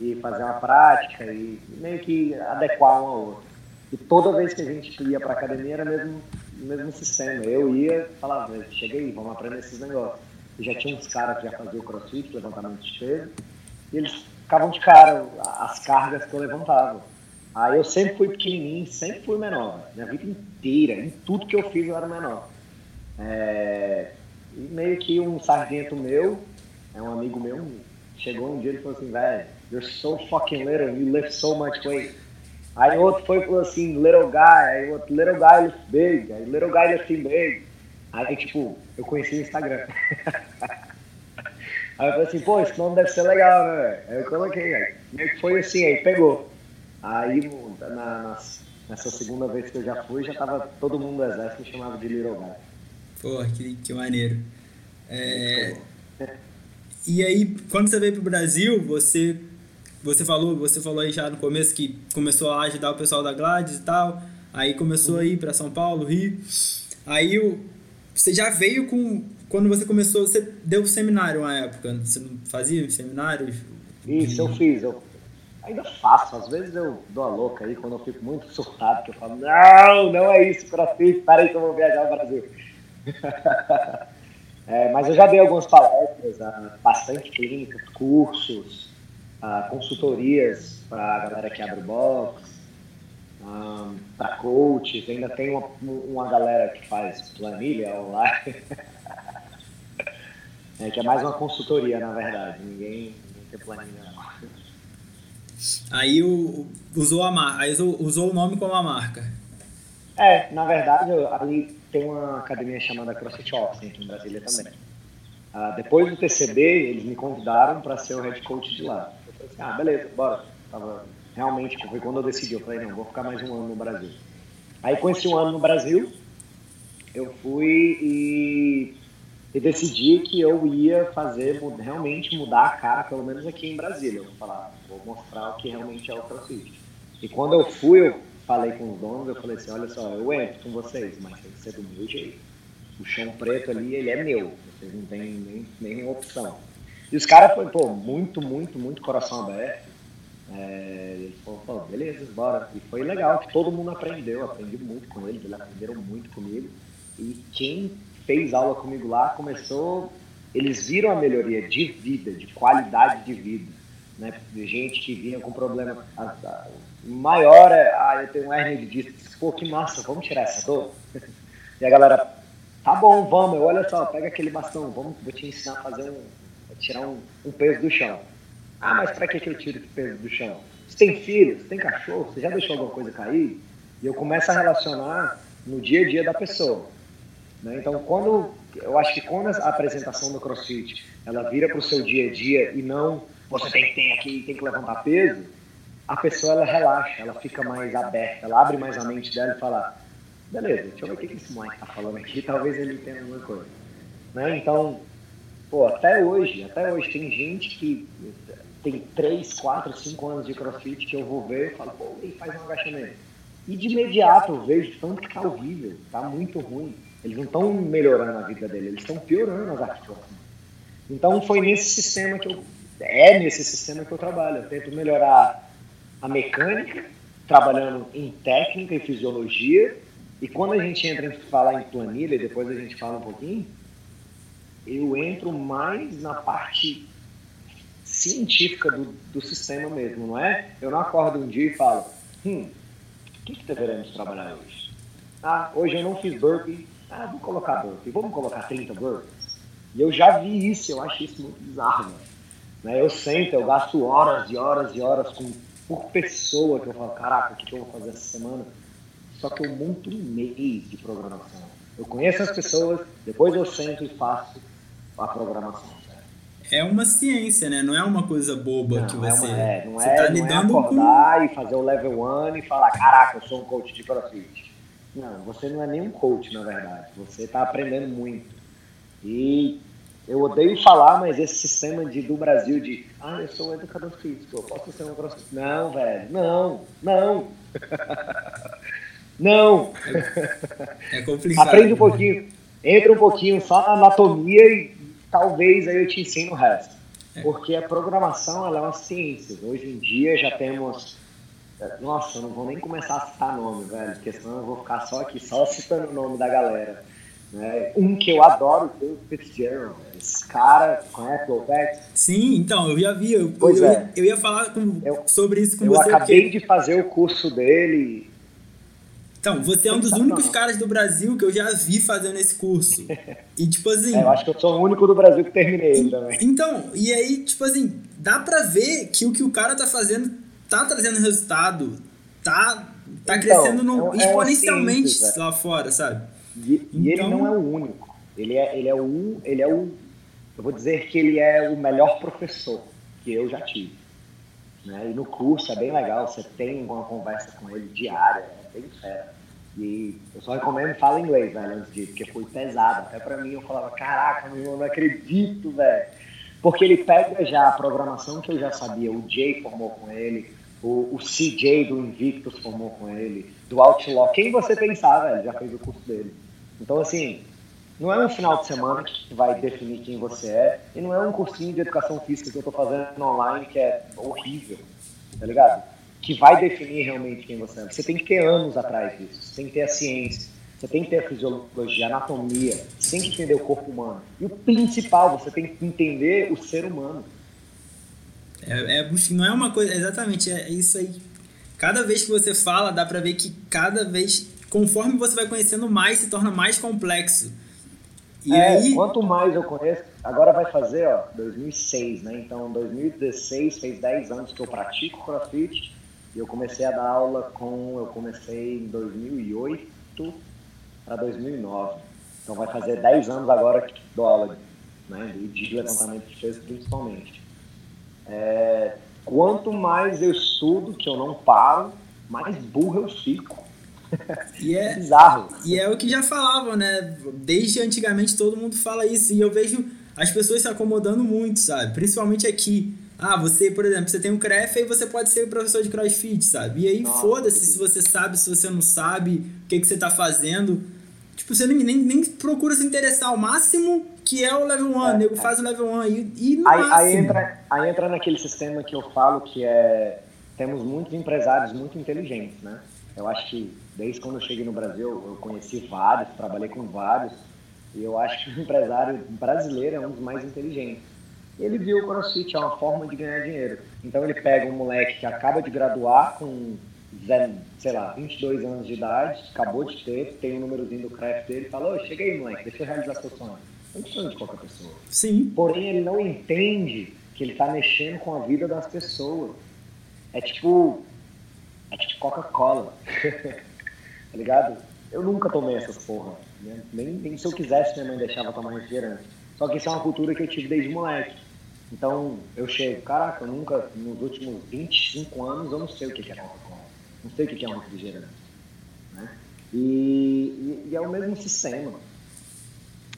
e fazer uma prática e meio que adequar um ao outro. E toda vez que a gente ia para academia era mesmo mesmo sistema. Eu ia, falava, cheguei, vamos aprender esses negócios. Já tinha uns caras que já faziam crossfit, levantamento de peso, e eles ficavam de cara as cargas que eu levantava. Aí eu sempre fui pequenininho, sempre fui menor. Minha vida inteira, em tudo que eu fiz eu era menor. É, e meio que um sargento meu, é um amigo meu, chegou um dia e falou assim, velho, You're so fucking little, you lift so much weight. Aí outro foi falou assim, little guy, aí outro, little guy lift big, aí little guy lifting big. Aí, tipo, eu conheci o Instagram. aí eu falei assim, pô, esse nome deve ser legal, né? Aí eu coloquei, aí meio que foi assim, aí pegou. Aí, na, nessa segunda vez que eu já fui, já tava todo mundo do exército me chamava de Little Guy. Pô, que, que maneiro. É... E aí, quando você veio pro Brasil, você você falou, você falou aí já no começo que começou a ajudar o pessoal da Gladys e tal. Aí começou a ir para São Paulo, Rio. Aí o, você já veio com. Quando você começou, você deu seminário uma época. Você não fazia seminários? Isso, eu fiz. Eu ainda faço. Às vezes eu dou a louca aí quando eu fico muito surtado, que eu falo, não, não é isso, crossfit, para aí que eu vou viajar ao Brasil. é, mas eu já dei algumas palestras, ah, bastante clínicas, cursos, uh, consultorias para a galera que abre box, um, para coaches, ainda tem uma, uma galera que faz planilha online, é, que é mais uma consultoria, na verdade, ninguém, ninguém tem planilha não. Aí o, usou, a mar, aí usou o nome como a marca. É, na verdade, ali tem uma academia chamada CrossFit Office aqui em Brasília também. Uh, depois do TCB, eles me convidaram para ser o head coach de lá. Ah, beleza, bora. Tava, realmente, foi quando eu decidi, eu falei, não, vou ficar mais um ano no Brasil. Aí com esse um ano no Brasil, eu fui e, e decidi que eu ia fazer, realmente mudar a cara, pelo menos aqui em Brasília. Eu vou falar, vou mostrar o que realmente é o CrossFit. E quando eu fui, eu falei com os donos, eu falei assim, olha só, eu entro com vocês, mas tem que ser do meu jeito. O chão preto ali, ele é meu, vocês não têm nem, nem opção. E os caras pô, muito, muito, muito coração aberto. É, eles falaram, beleza, bora. E foi legal, todo mundo aprendeu, eu aprendi muito com eles, eles aprenderam muito comigo. E quem fez aula comigo lá começou, eles viram a melhoria de vida, de qualidade de vida. Né? De gente que vinha com problema a, a, maior, é, ah, eu tenho um hernia de disco, pô, que massa, vamos tirar essa dor? E a galera, tá bom, vamos, olha só, pega aquele bastão, vamos, vou te ensinar a fazer um, a tirar um, um peso do chão. Ah, mas para que, que eu tiro esse peso do chão? Você tem filho, você tem cachorro, você já deixou alguma coisa cair? E eu começo a relacionar no dia a dia da pessoa. Né? Então, quando eu acho que quando a apresentação do CrossFit ela vira para o seu dia a dia e não você tem que ter aqui, tem que levantar peso, a pessoa ela relaxa, ela fica mais aberta, ela abre mais a mente dela e fala, beleza, deixa eu ver o que esse moleque está falando aqui, talvez ele entenda alguma coisa. Né? Então, pô, até hoje, até hoje tem gente que tem 3, 4, 5 anos de crossfit que eu vou ver e falo, pô, ele faz um agachamento. E de imediato eu vejo tanto que tá horrível, tá muito ruim. Eles não estão melhorando a vida dele, eles estão piorando as articulações. Então foi nesse sistema que eu. É nesse sistema que eu trabalho. Eu tento melhorar a mecânica, trabalhando em técnica e fisiologia. E quando a gente entra em falar em planilha, depois a gente fala um pouquinho, eu entro mais na parte científica do, do sistema mesmo, não é? Eu não acordo um dia e falo, hum, o que, que deveremos trabalhar hoje? Ah, hoje eu não fiz burpee, ah, vou colocar burpee, vamos colocar 30 burpees? E eu já vi isso, eu acho isso muito bizarro, né? Eu sento, eu gasto horas e horas e horas com, por pessoa que eu falo, caraca, o que, que eu vou fazer essa semana? Só que eu monto um mês de programação. Eu conheço as pessoas, depois eu sento e faço a programação é uma ciência, né? Não é uma coisa boba não, que você. É, não é, você é, tá não lidando é acordar com... e fazer o level 1 e falar, caraca, eu sou um coach de crossfit. Não, você não é nem um coach, na verdade. Você está aprendendo muito. E eu odeio falar, mas esse sistema de, do Brasil de ah, eu sou um educador físico, eu posso ser um crossfit. Não, velho, não, não. não. É, é complicado. Aprende um pouquinho, entra um pouquinho só na anatomia e talvez aí eu te ensino o resto. É. Porque a programação ela é uma ciência. Hoje em dia já temos. Nossa, eu não vou nem começar a citar nome, velho, porque senão eu vou ficar só aqui, só citando o nome da galera. Né? Um que eu adoro foi o Fitzgerald. Esse cara, conhece o OPEX? Sim, então, eu já vi. Eu, pois eu, é. eu ia falar com, eu, sobre isso com eu você. Eu acabei porque... de fazer o curso dele então, você é um dos únicos caras do Brasil que eu já vi fazendo esse curso. E, tipo assim. É, eu acho que eu sou o único do Brasil que terminei também. Então, e aí, tipo assim, dá pra ver que o que o cara tá fazendo tá trazendo resultado, tá, tá então, crescendo no, é, é exponencialmente simples, lá fora, sabe? E, então, e, ele então não é o único. Ele é, ele é o. Ele é o. Eu vou dizer que ele é o melhor professor que eu já tive. Né? E no curso é bem legal, você tem uma conversa com ele diária, é bem fera. E eu só recomendo fala inglês, velho, antes disso, porque foi pesado. Até pra mim eu falava, caraca, meu irmão, não acredito, velho. Porque ele pega já a programação que eu já sabia, o Jay formou com ele, o, o CJ do Invictus formou com ele, do Outlaw. Quem você pensar, velho, já fez o curso dele. Então, assim, não é um final de semana que vai definir quem você é, e não é um cursinho de educação física que eu tô fazendo online que é horrível, tá ligado? que vai definir realmente quem você é. Você tem que ter anos atrás disso, você tem que ter a ciência, você tem que ter a fisiologia, a anatomia, você tem que entender o corpo humano. E o principal, você tem que entender o ser humano. É, é não é uma coisa, exatamente, é isso aí. Cada vez que você fala, dá pra ver que cada vez, conforme você vai conhecendo mais, se torna mais complexo. E é, aí... quanto mais eu conheço, agora vai fazer, ó, 2006, né? Então, 2016 fez 10 anos que eu pratico CrossFit e eu comecei a dar aula com. Eu comecei em 2008 para 2009. Então vai fazer 10 anos agora que dou aula né, de levantamento de peso principalmente. É, quanto mais eu estudo, que eu não paro, mais burro eu fico. E é, bizarro. E é o que já falavam, né? Desde antigamente todo mundo fala isso. E eu vejo as pessoas se acomodando muito, sabe? Principalmente aqui. Ah, você, por exemplo, você tem um CREF e você pode ser professor de crossfit, sabe? E aí foda-se se você sabe, se você não sabe, o que, que você tá fazendo. Tipo, você nem, nem, nem procura se interessar. O máximo que é o level 1, é, nego é. faz o level 1 e, e no aí, máximo. Aí entra, aí entra naquele sistema que eu falo que é temos muitos empresários muito inteligentes, né? Eu acho que desde quando eu cheguei no Brasil, eu conheci vários, trabalhei com vários, e eu acho que o empresário brasileiro é um dos mais inteligentes. Ele viu o CrossFit é uma forma de ganhar dinheiro. Então ele pega um moleque que acaba de graduar com, sei lá, 22 anos de idade, acabou de ter, tem o um númerozinho do craft dele, e fala, ô, chega aí, moleque, deixa eu realizar seu sonho. É um sonho de qualquer pessoa. Sim. Porém, ele não entende que ele está mexendo com a vida das pessoas. É tipo. É tipo Coca-Cola. tá ligado? Eu nunca tomei essas porra. Né? Nem, nem se eu quisesse minha mãe deixava tomar refrigerante. Só que isso é uma cultura que eu tive desde moleque. Então eu chego, caraca, eu nunca, nos últimos 25 anos, eu não sei o que é Coca-Cola. Não sei o que é um refrigerante. Né? E, e, e, é o mesmo sistema.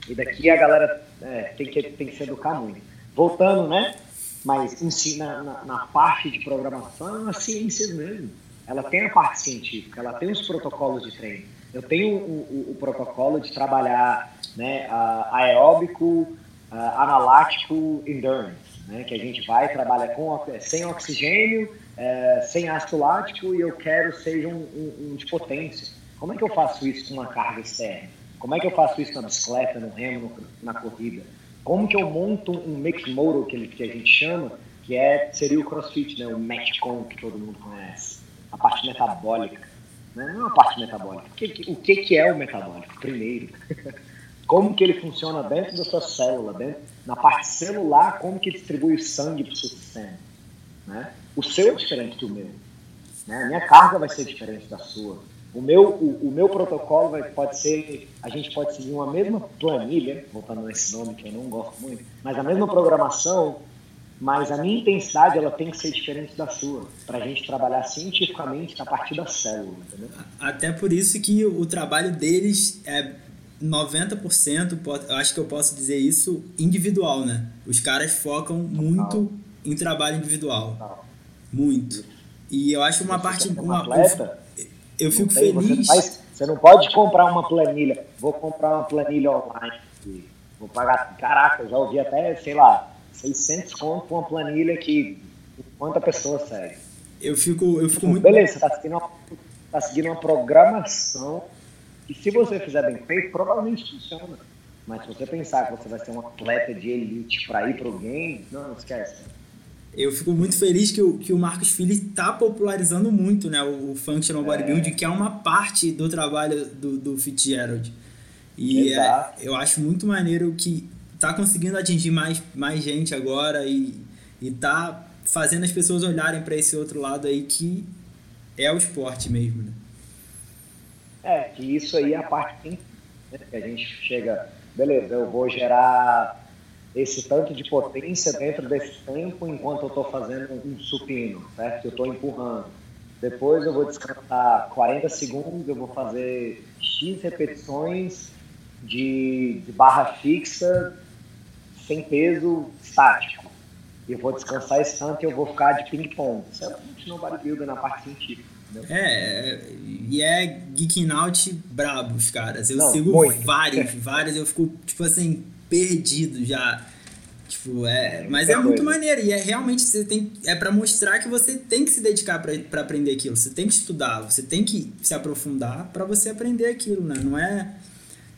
E daqui a galera é, tem, que, tem que se educar muito. Voltando, né? Mas ensina na, na parte de programação é uma ciência mesmo. Ela tem a parte científica, ela tem os protocolos de treino. Eu tenho o, o, o protocolo de trabalhar né, aeróbico, analático, endurance, né, que a gente vai trabalhar com, sem oxigênio, é, sem ácido lático e eu quero seja um, um, um de potência. Como é que eu faço isso com uma carga externa? Como é que eu faço isso na bicicleta, no remo, na corrida? Como que eu monto um mix modal que, que a gente chama, que é, seria o crossfit, né? o Metcon que todo mundo conhece, a parte metabólica. Né? Não é a parte metabólica. O que, o que, é o metabólico? Primeiro, como que ele funciona dentro da sua célula, dentro, na parte celular, como que distribui o sangue para o seu sistema. Né? O seu é diferente do meu. Né? A minha carga vai ser diferente da sua. O meu, o, o meu protocolo vai, pode ser, a gente pode seguir uma mesma planilha, voltando nesse nome que eu não gosto muito, mas a mesma programação, mas a minha intensidade ela tem que ser diferente da sua, para a gente trabalhar cientificamente a partir da célula, entendeu? Até por isso que o trabalho deles é 90%, eu acho que eu posso dizer isso, individual, né? Os caras focam muito em trabalho individual. Muito. E eu acho uma parte. Uma, atleta, eu fico tem, feliz. Você não, faz, você não, pode comprar uma planilha. Vou comprar uma planilha online. Vou pagar. Caraca, eu já ouvi até, sei lá, 600 conto uma planilha que quanta pessoa segue. Eu fico, eu fico muito. Beleza, você está seguindo, uma, tá seguindo uma programação que, se você fizer bem feito, provavelmente funciona. Mas se você pensar que você vai ser um atleta de elite para ir para o game, não, esquece eu fico muito feliz que o, que o Marcos Filho está popularizando muito né, o, o Functional é. Bodybuilding, que é uma parte do trabalho do, do Fitzgerald. E é, eu acho muito maneiro que está conseguindo atingir mais, mais gente agora e, está fazendo as pessoas olharem para esse outro lado aí que é o esporte mesmo. Né? É, que isso aí é a parte né, que a gente chega, beleza, eu vou gerar esse tanto de potência dentro desse tempo enquanto eu estou fazendo um supino, certo? Eu estou empurrando. Depois eu vou descansar 40 segundos, eu vou fazer X repetições de, de barra fixa sem peso estático. Eu vou descansar esse tanto e eu vou ficar de ping-pong. Isso é um bodybuilder na parte científica. É, e é Geeking Out brabos, caras. Eu Não, sigo muito. vários, vários, eu fico, tipo assim, perdido já. Tipo, é, mas é muito maneiro e é realmente você tem é para mostrar que você tem que se dedicar para aprender aquilo, você tem que estudar, você tem que se aprofundar para você aprender aquilo, né? Não é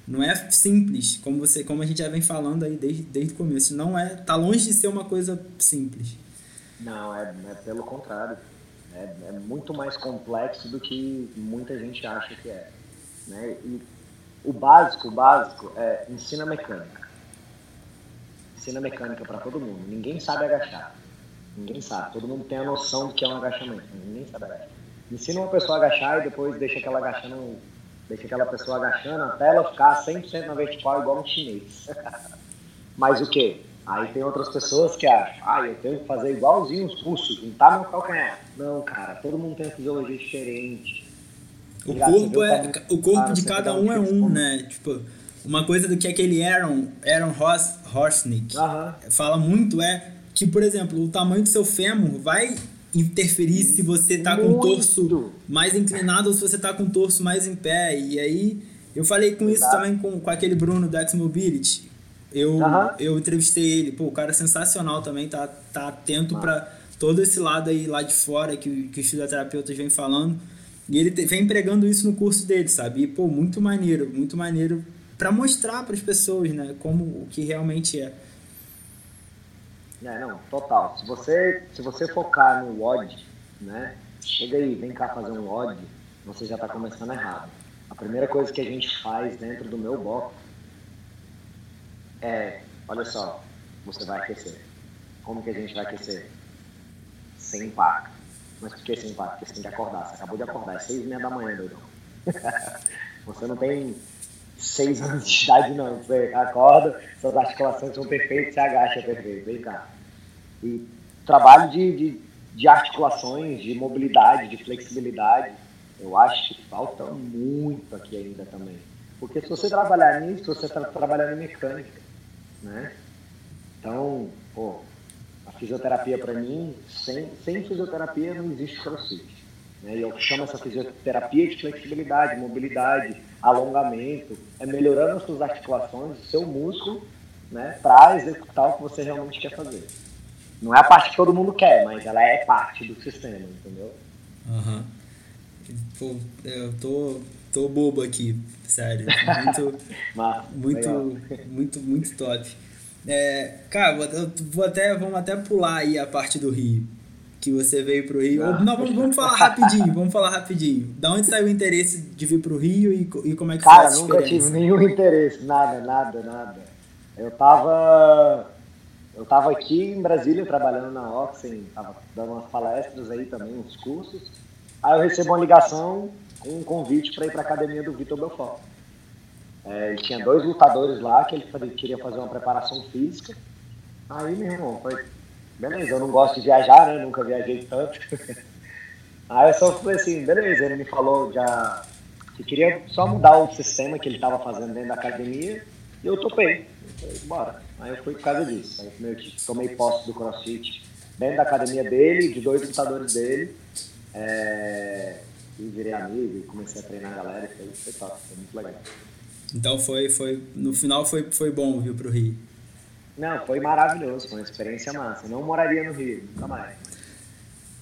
não é simples, como você, como a gente já vem falando aí desde, desde o começo, não é, tá longe de ser uma coisa simples. Não, é, é pelo contrário. É, é muito mais complexo do que muita gente acha que é. Né? E o básico, o básico é ensina mecânica ensina mecânica para todo mundo. Ninguém sabe agachar. Ninguém sabe. Todo mundo tem a noção do que é um agachamento. Ninguém sabe agachar. Ensina uma pessoa a agachar e depois deixa aquela agachando, deixa aquela pessoa agachando até ela ficar 100% na vertical igual um chinês. Mas o que? Aí tem outras pessoas que acham, ah, eu tenho que fazer igualzinho os pulsos, juntar meu calcanhar. Não, cara, todo mundo tem uma fisiologia diferente. O corpo, é, o corpo de cada um é um, né? Tipo, uma coisa do que aquele Aaron, Aaron Hors, Horsnick fala muito é que, por exemplo, o tamanho do seu fêmur vai interferir se você tá com o torso mais inclinado ou se você tá com o torso mais em pé. E aí eu falei com isso também com, com aquele Bruno do X-Mobility. Eu, eu entrevistei ele, pô, o cara é sensacional também, tá, tá atento para todo esse lado aí lá de fora que, que os fisioterapeutas vêm falando. E ele te, vem pregando isso no curso dele, sabe? E, pô, muito maneiro, muito maneiro para mostrar para as pessoas, né, como o que realmente é. É, não, total. Se você, se você focar no WOD, né, chega aí, vem cá fazer um WOD, você já está começando errado. A primeira coisa que a gente faz dentro do meu bloco é, olha só, você vai aquecer. Como que a gente vai aquecer? Sem impacto. Mas por que sem impacto? Porque você tem que acordar. Você acabou de acordar, é seis e meia da manhã, doidão. você não tem seis anos de idade, não. Você acorda, suas articulações são perfeitas, você agacha perfeito. Vem cá. E trabalho de, de, de articulações, de mobilidade, de flexibilidade, eu acho que falta muito aqui ainda também. Porque se você trabalhar nisso, você está trabalhando em mecânica, né? Então, pô, a fisioterapia para mim, sem, sem fisioterapia não existe crossfit. Né? E eu chamo essa fisioterapia de flexibilidade, mobilidade, alongamento, é melhorando as suas articulações, o seu músculo, né, para executar o que você realmente quer fazer. Não é a parte que todo mundo quer, mas ela é parte do sistema, entendeu? Uhum. Pô, eu tô, tô bobo aqui, sério. Muito, muito, muito, muito top. É, cara, vou até, vamos até pular aí a parte do Rio que você veio para o Rio. Não, não vamos, vamos, falar rapidinho, vamos falar rapidinho. Da onde saiu o interesse de vir para o Rio e, e, como é que Cara, foi essa nunca tive nenhum interesse, nada, nada, nada. Eu tava, eu tava aqui em Brasília trabalhando na Oxen, tava dando umas palestras aí também, uns cursos. Aí eu recebo uma ligação com um convite para ir para a academia do Vitor Belfort. É, ele tinha dois lutadores lá que ele queria fazer uma preparação física. Aí, meu irmão, foi beleza, eu não gosto de viajar, né? Nunca viajei tanto. Aí eu só falei assim, beleza, ele me falou já que queria só mudar o sistema que ele estava fazendo dentro da academia e eu topei. Eu falei, bora. Aí eu fui por causa disso. Aí eu tomei posse do CrossFit dentro da academia dele, de dois lutadores dele. É, e virei amigo e comecei a treinar a galera e foi, foi top, foi muito legal. Então foi, foi, no final foi, foi bom, viu, pro Rio? Não, foi maravilhoso, foi uma experiência massa. não moraria no Rio, nunca mais.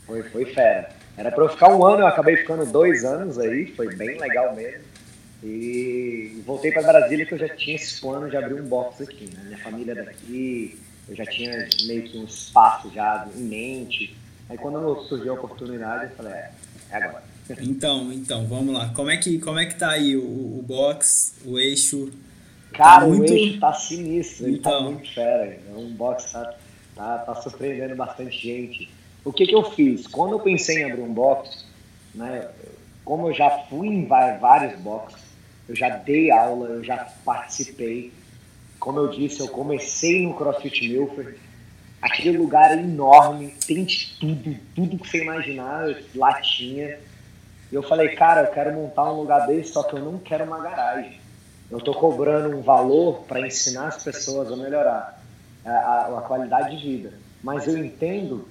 Foi, foi fera. Era pra eu ficar um ano, eu acabei ficando dois anos aí, foi bem legal mesmo. E voltei para Brasília que eu já tinha esse plano de abrir um box aqui, né? Minha família é daqui, eu já tinha meio que um espaço já em mente. Aí quando surgiu a oportunidade, eu falei, é, é agora. Então, então, vamos lá. Como é que, como é que tá aí o, o box, o eixo, Cara, tá muito... o eixo tá sinistro, ele tá então... tá muito fera. É um box tá, tá, tá surpreendendo bastante gente. O que que eu fiz? Quando eu pensei em abrir um box, né, como eu já fui em vários boxes, eu já dei aula, eu já participei. Como eu disse, eu comecei no CrossFit Milford. Aquele lugar é enorme, tem de tudo, tudo que você imaginar, lá tinha. E eu falei, cara, eu quero montar um lugar desse, só que eu não quero uma garagem eu estou cobrando um valor para ensinar as pessoas a melhorar a, a, a, qualidade de vida. Mas eu entendo,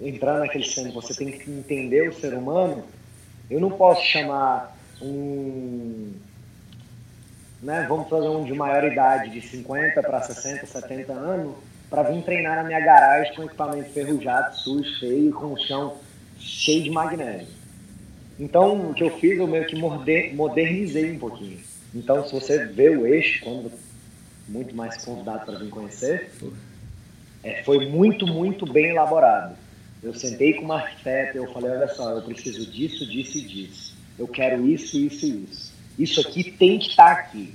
entrando naquele sistema, você tem que entender o ser humano. Eu não posso chamar um. Né, vamos fazer um de maior idade, de 50 para 60, 70 anos, para vir treinar na minha garagem com equipamento ferrujado, sujo, feio, com o chão cheio de magnésio. Então, o que eu fiz, eu meio que modernizei um pouquinho. Então, se você vê o eixo, quando muito mais convidado para vir conhecer, é, foi muito, muito bem elaborado. Eu sentei com o arquiteto e eu falei, olha só, eu preciso disso, disso e disso. Eu quero isso, isso e isso. Isso aqui tem que estar aqui.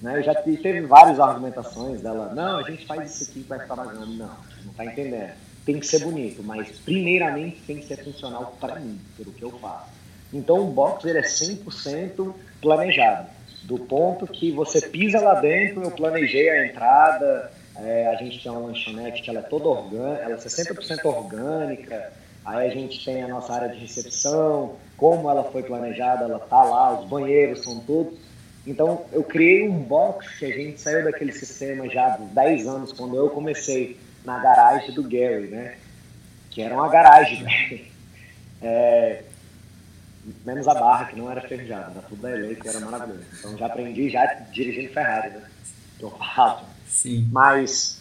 Né? Eu já teve várias argumentações dela, não, a gente faz isso aqui vai ficar. Não, não está entendendo. Tem que ser bonito, mas primeiramente tem que ser funcional para mim, pelo que eu faço. Então o box ele é 100% planejado do ponto que você pisa lá dentro, eu planejei a entrada, é, a gente tem uma lanchonete que ela é toda orgânica, ela é 60% orgânica, aí a gente tem a nossa área de recepção, como ela foi planejada, ela tá lá, os banheiros são todos. Então eu criei um box que a gente saiu daquele sistema já há 10 anos, quando eu comecei na garagem do Gary, né? Que era uma garagem, né? É, menos a barra, que não era ferrujada, era tudo da que era maravilhoso. Então já aprendi já dirigindo Ferrari, né? Que eu falo. Sim. Mas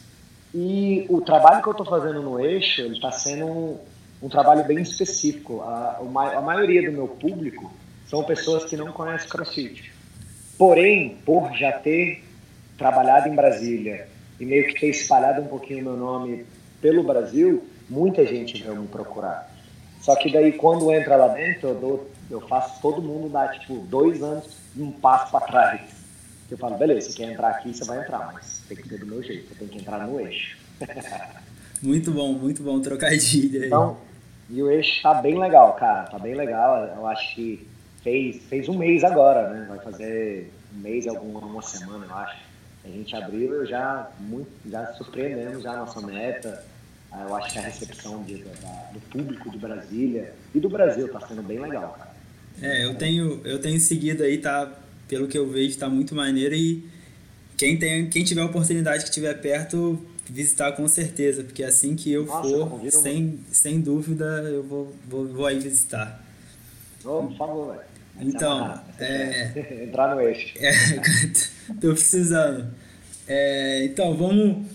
E o trabalho que eu estou fazendo no eixo, ele está sendo um, um, trabalho bem específico. A, a maioria do meu público são pessoas que não conhecem CrossFit. Porém, por já ter trabalhado em Brasília e meio que ter espalhado um pouquinho meu nome pelo Brasil, muita gente veio me procurar. Só que daí quando entra lá dentro, eu, dou, eu faço todo mundo dar tipo dois anos um passo para trás. Eu falo, beleza, você quer entrar aqui, você vai entrar, mas tem que ser do meu jeito, você tem que entrar no eixo. muito bom, muito bom trocadilho aí. Então, e o eixo tá bem legal, cara, tá bem legal. Eu acho que fez, fez um mês agora, né? Vai fazer um mês, alguma uma semana, eu acho. A gente abriu, já, muito, já surpreendemos já a nossa meta. Ah, eu acho que a recepção de, da, do público de Brasília e do Brasil está sendo bem legal, cara. É, eu tenho, eu tenho seguido aí, tá? Pelo que eu vejo, tá muito maneiro e quem, tem, quem tiver oportunidade que estiver perto, visitar com certeza, porque assim que eu Nossa, for, sem, sem dúvida, eu vou, vou, vou aí visitar. Oh, por favor, velho. Então, é... entrar no eixo. É, tô precisando. É, então, vamos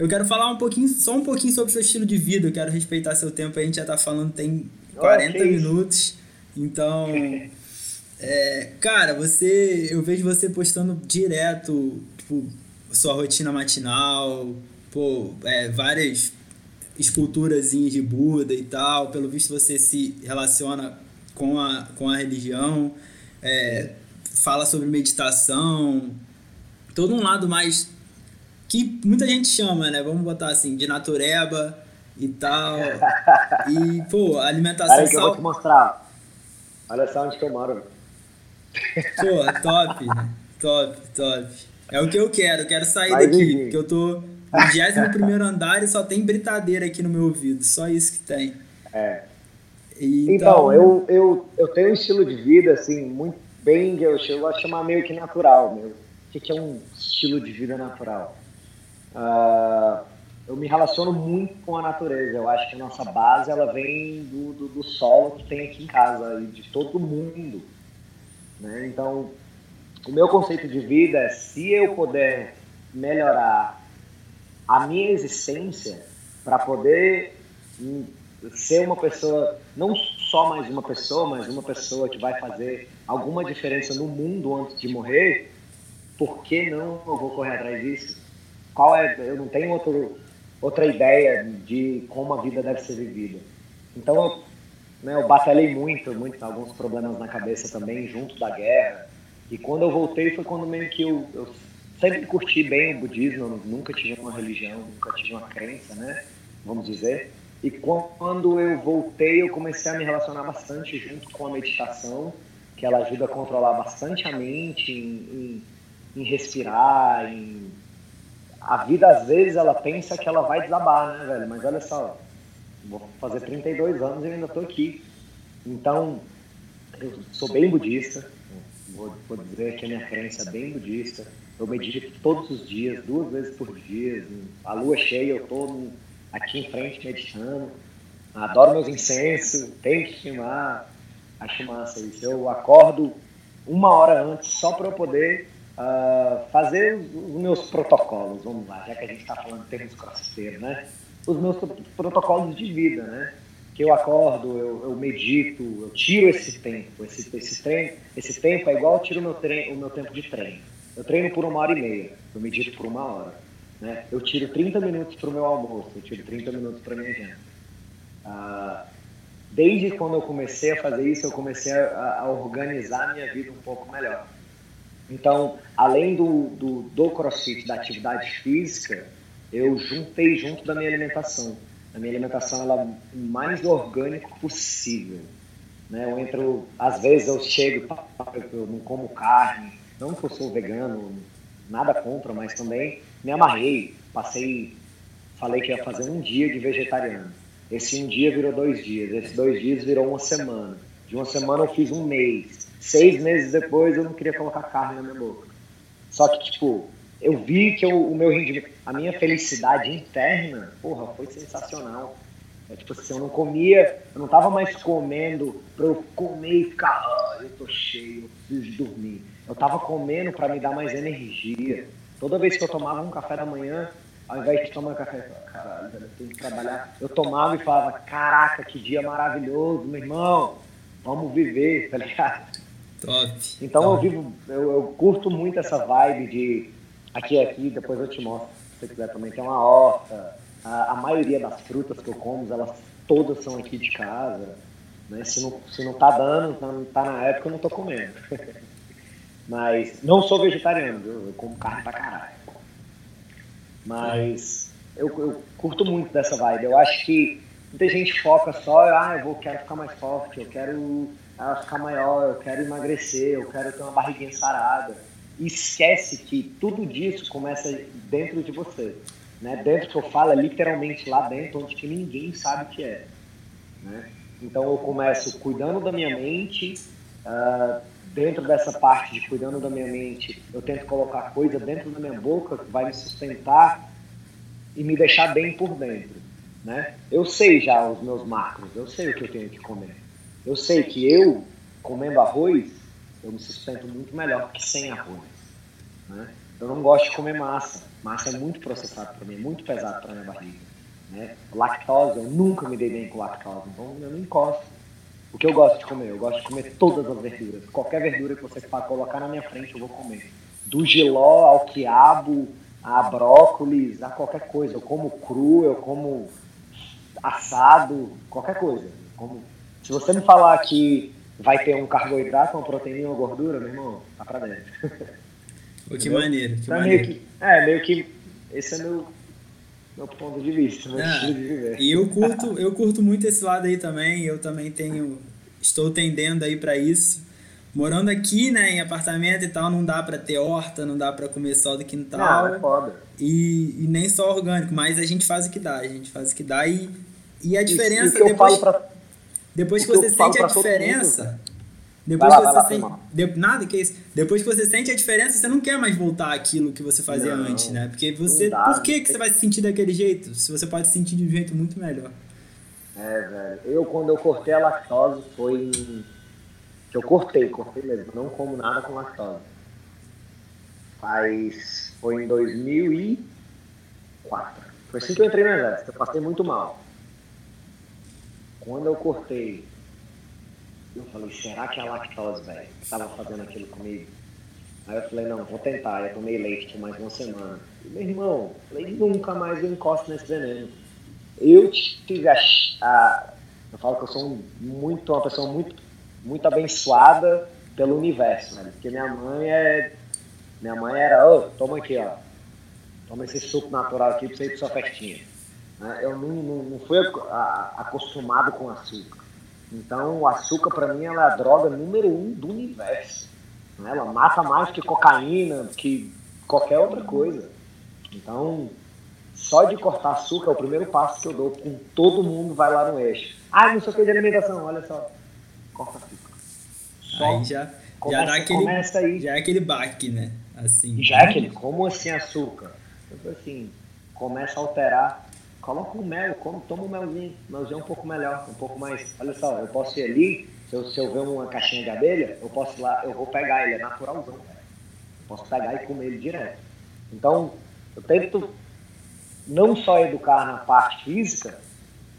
eu quero falar um pouquinho, só um pouquinho sobre o seu estilo de vida. Eu quero respeitar seu tempo. A gente já está falando tem 40 oh, minutos. Então, é, cara, você, eu vejo você postando direto, tipo, sua rotina matinal, pô, é, várias esculturas de Buda e tal. Pelo visto, você se relaciona com a, com a religião, é, fala sobre meditação, todo um lado mais que muita gente chama, né? Vamos botar assim, de natureba e tal. E, pô, alimentação. Peraí que eu vou te mostrar. Olha só onde que eu moro. Pô, top, top, top. É o que eu quero, eu quero sair Vai daqui, porque eu tô no 21 andar e só tem britadeira aqui no meu ouvido, só isso que tem. É. Então, então eu, eu, eu tenho um estilo de vida, assim, muito bem, eu chego a chamar meio que natural, meu. O que é um estilo de vida natural? Uh, eu me relaciono muito com a natureza. Eu acho que a nossa base ela vem do, do, do solo que tem aqui em casa e de todo mundo. Né? Então, o meu conceito de vida é se eu puder melhorar a minha existência para poder ser uma pessoa, não só mais uma pessoa, mas uma pessoa que vai fazer alguma diferença no mundo antes de morrer, por que não eu vou correr atrás disso? Qual é, eu não tenho outro, outra ideia de como a vida deve ser vivida. Então, né, eu batalhei muito, muito, alguns problemas na cabeça também, junto da guerra. E quando eu voltei foi quando meio que eu, eu sempre curti bem o budismo, nunca tive uma religião, nunca tive uma crença, né, vamos dizer. E quando eu voltei, eu comecei a me relacionar bastante junto com a meditação, que ela ajuda a controlar bastante a mente, em, em, em respirar, em a vida às vezes ela pensa que ela vai desabar, né, velho? Mas olha só, vou fazer 32 anos e ainda tô aqui. Então, eu sou bem budista, vou, vou dizer que a minha crença é bem budista. Eu medito todos os dias, duas vezes por dia. A lua cheia, eu tô aqui em frente meditando. Adoro meus incensos, tenho que queimar. Acho massa isso. Eu acordo uma hora antes só para eu poder uh, fazer os meus protocolos, vamos lá, já que a gente está falando de termos crossfiteiros, né? Os meus protocolos de vida, né? Que eu acordo, eu, eu medito, eu tiro esse tempo. Esse, esse, treino, esse tempo é igual eu tiro meu, o meu tempo de treino. Eu treino por uma hora e meia, eu medito por uma hora. Né? Eu tiro 30 minutos para o meu almoço, eu tiro 30 minutos para minha janta. Uh, desde quando eu comecei a fazer isso, eu comecei a, a organizar a minha vida um pouco melhor. Então, além do, do, do crossfit, da atividade física, eu juntei junto da minha alimentação. A minha alimentação ela é mais orgânico possível. Né? Eu entro, às vezes eu chego, eu não como carne, não que eu sou vegano, nada contra, mas também me amarrei, passei, falei que ia fazer um dia de vegetariano. Esse um dia virou dois dias, esses dois dias virou uma semana. De uma semana eu fiz um mês. Seis meses depois eu não queria colocar carne na minha boca. Só que, tipo, eu vi que eu, o meu rendimento, a minha felicidade interna, porra, foi sensacional. É, tipo assim, eu não comia, eu não tava mais comendo pra eu comer e ficar, ah, eu tô cheio, eu preciso dormir. Eu tava comendo para me dar mais energia. Toda vez que eu tomava um café da manhã, ao invés de tomar café, caralho, eu tenho que trabalhar. Eu tomava e falava, caraca, que dia maravilhoso, meu irmão, vamos viver, tá ligado? Top. Então top. eu vivo, eu, eu, curto muito essa vibe de aqui é aqui, depois eu te mostro, se você quiser também. Tem uma horta, a, a maioria das frutas que eu como, elas todas são aqui de casa. Né? Se, não, se não tá dando, não tá, tá na época, eu não tô comendo. Mas não sou vegetariano, viu? eu como carne pra caralho. Mas eu, eu curto muito dessa vibe. Eu acho que muita gente foca só, ah, eu vou, quero ficar mais forte, eu quero ela ficar maior, eu quero emagrecer, eu quero ter uma barriguinha sarada. E esquece que tudo disso começa dentro de você. Né? Dentro que eu falo é literalmente lá dentro, onde que ninguém sabe o que é. Né? Então eu começo cuidando da minha mente, uh, dentro dessa parte de cuidando da minha mente, eu tento colocar coisa dentro da minha boca que vai me sustentar e me deixar bem por dentro. Né? Eu sei já os meus macros, eu sei o que eu tenho que comer. Eu sei que eu, comendo arroz, eu me sustento muito melhor que sem arroz. Né? Eu não gosto de comer massa. Massa é muito processado para mim, é muito pesado para minha barriga. Né? Lactose, eu nunca me dei bem com lactose, então eu não encosto. O que eu gosto de comer? Eu gosto de comer todas as verduras. Qualquer verdura que você colocar na minha frente, eu vou comer. Do giló ao quiabo, a brócolis, a qualquer coisa. Eu como cru, eu como assado, qualquer coisa. como se você me falar que vai ter um carboidrato, uma proteína uma gordura, meu irmão, tá pra dentro. Pô, que maneiro, que tá maneiro. Meio que, é, meio que esse é meu, meu ponto de vista, meu ah, de viver. E eu curto, eu curto muito esse lado aí também, eu também tenho, estou tendendo aí para isso. Morando aqui, né, em apartamento e tal, não dá para ter horta, não dá para comer só do quintal. Não, é foda. E, e nem só orgânico, mas a gente faz o que dá, a gente faz o que dá e, e a diferença isso, isso que depois... eu falo pra depois que, você sente a diferença. Depois que você sente. De, nada, que é isso. Depois que você sente a diferença, você não quer mais voltar aquilo que você fazia não, antes, né? Porque você. Dá, por que, que você vai se sentir daquele jeito? Se você pode se sentir de um jeito muito melhor. É, velho. Eu, quando eu cortei a lactose, foi. Que eu cortei, cortei mesmo. Não como nada com lactose. Faz. Foi em 2004. Foi assim que eu entrei no exército. Eu passei muito mal. Quando eu cortei, eu falei, será que é a lactose, velho, estava fazendo aquilo comigo? Aí eu falei, não, vou tentar. Eu tomei leite por mais uma semana. E, meu irmão, falei, nunca mais eu encosto nesse veneno. Eu tive a, a, Eu falo que eu sou um, muito, uma pessoa muito, muito abençoada pelo universo, velho. Porque minha mãe é. Minha mãe era, ô, oh, toma aqui, ó. Toma esse suco natural aqui pra você ir pra sua festinha. Né? Eu não, não, não fui acostumado com açúcar. Então, o açúcar, para mim, ela é a droga número um do universo. Né? Ela mata mais que cocaína, que qualquer outra coisa. Então, só de cortar açúcar é o primeiro passo que eu dou com todo mundo vai lá no eixo. Ah, não sei o que de alimentação, olha só. Corta açúcar. Só aí já, começa, já dá aquele, aí. Já é aquele baque, né? Assim. Já é aquele, como assim açúcar? Eu assim, começa a alterar coloca um mel, como, toma um melzinho. Melzinho é um pouco melhor, um pouco mais. Olha só, eu posso ir ali, se eu, se eu ver uma caixinha de abelha, eu posso ir lá, eu vou pegar ele, é naturalzão, cara. Posso pegar e comer ele direto. Então, eu tento não só educar na parte física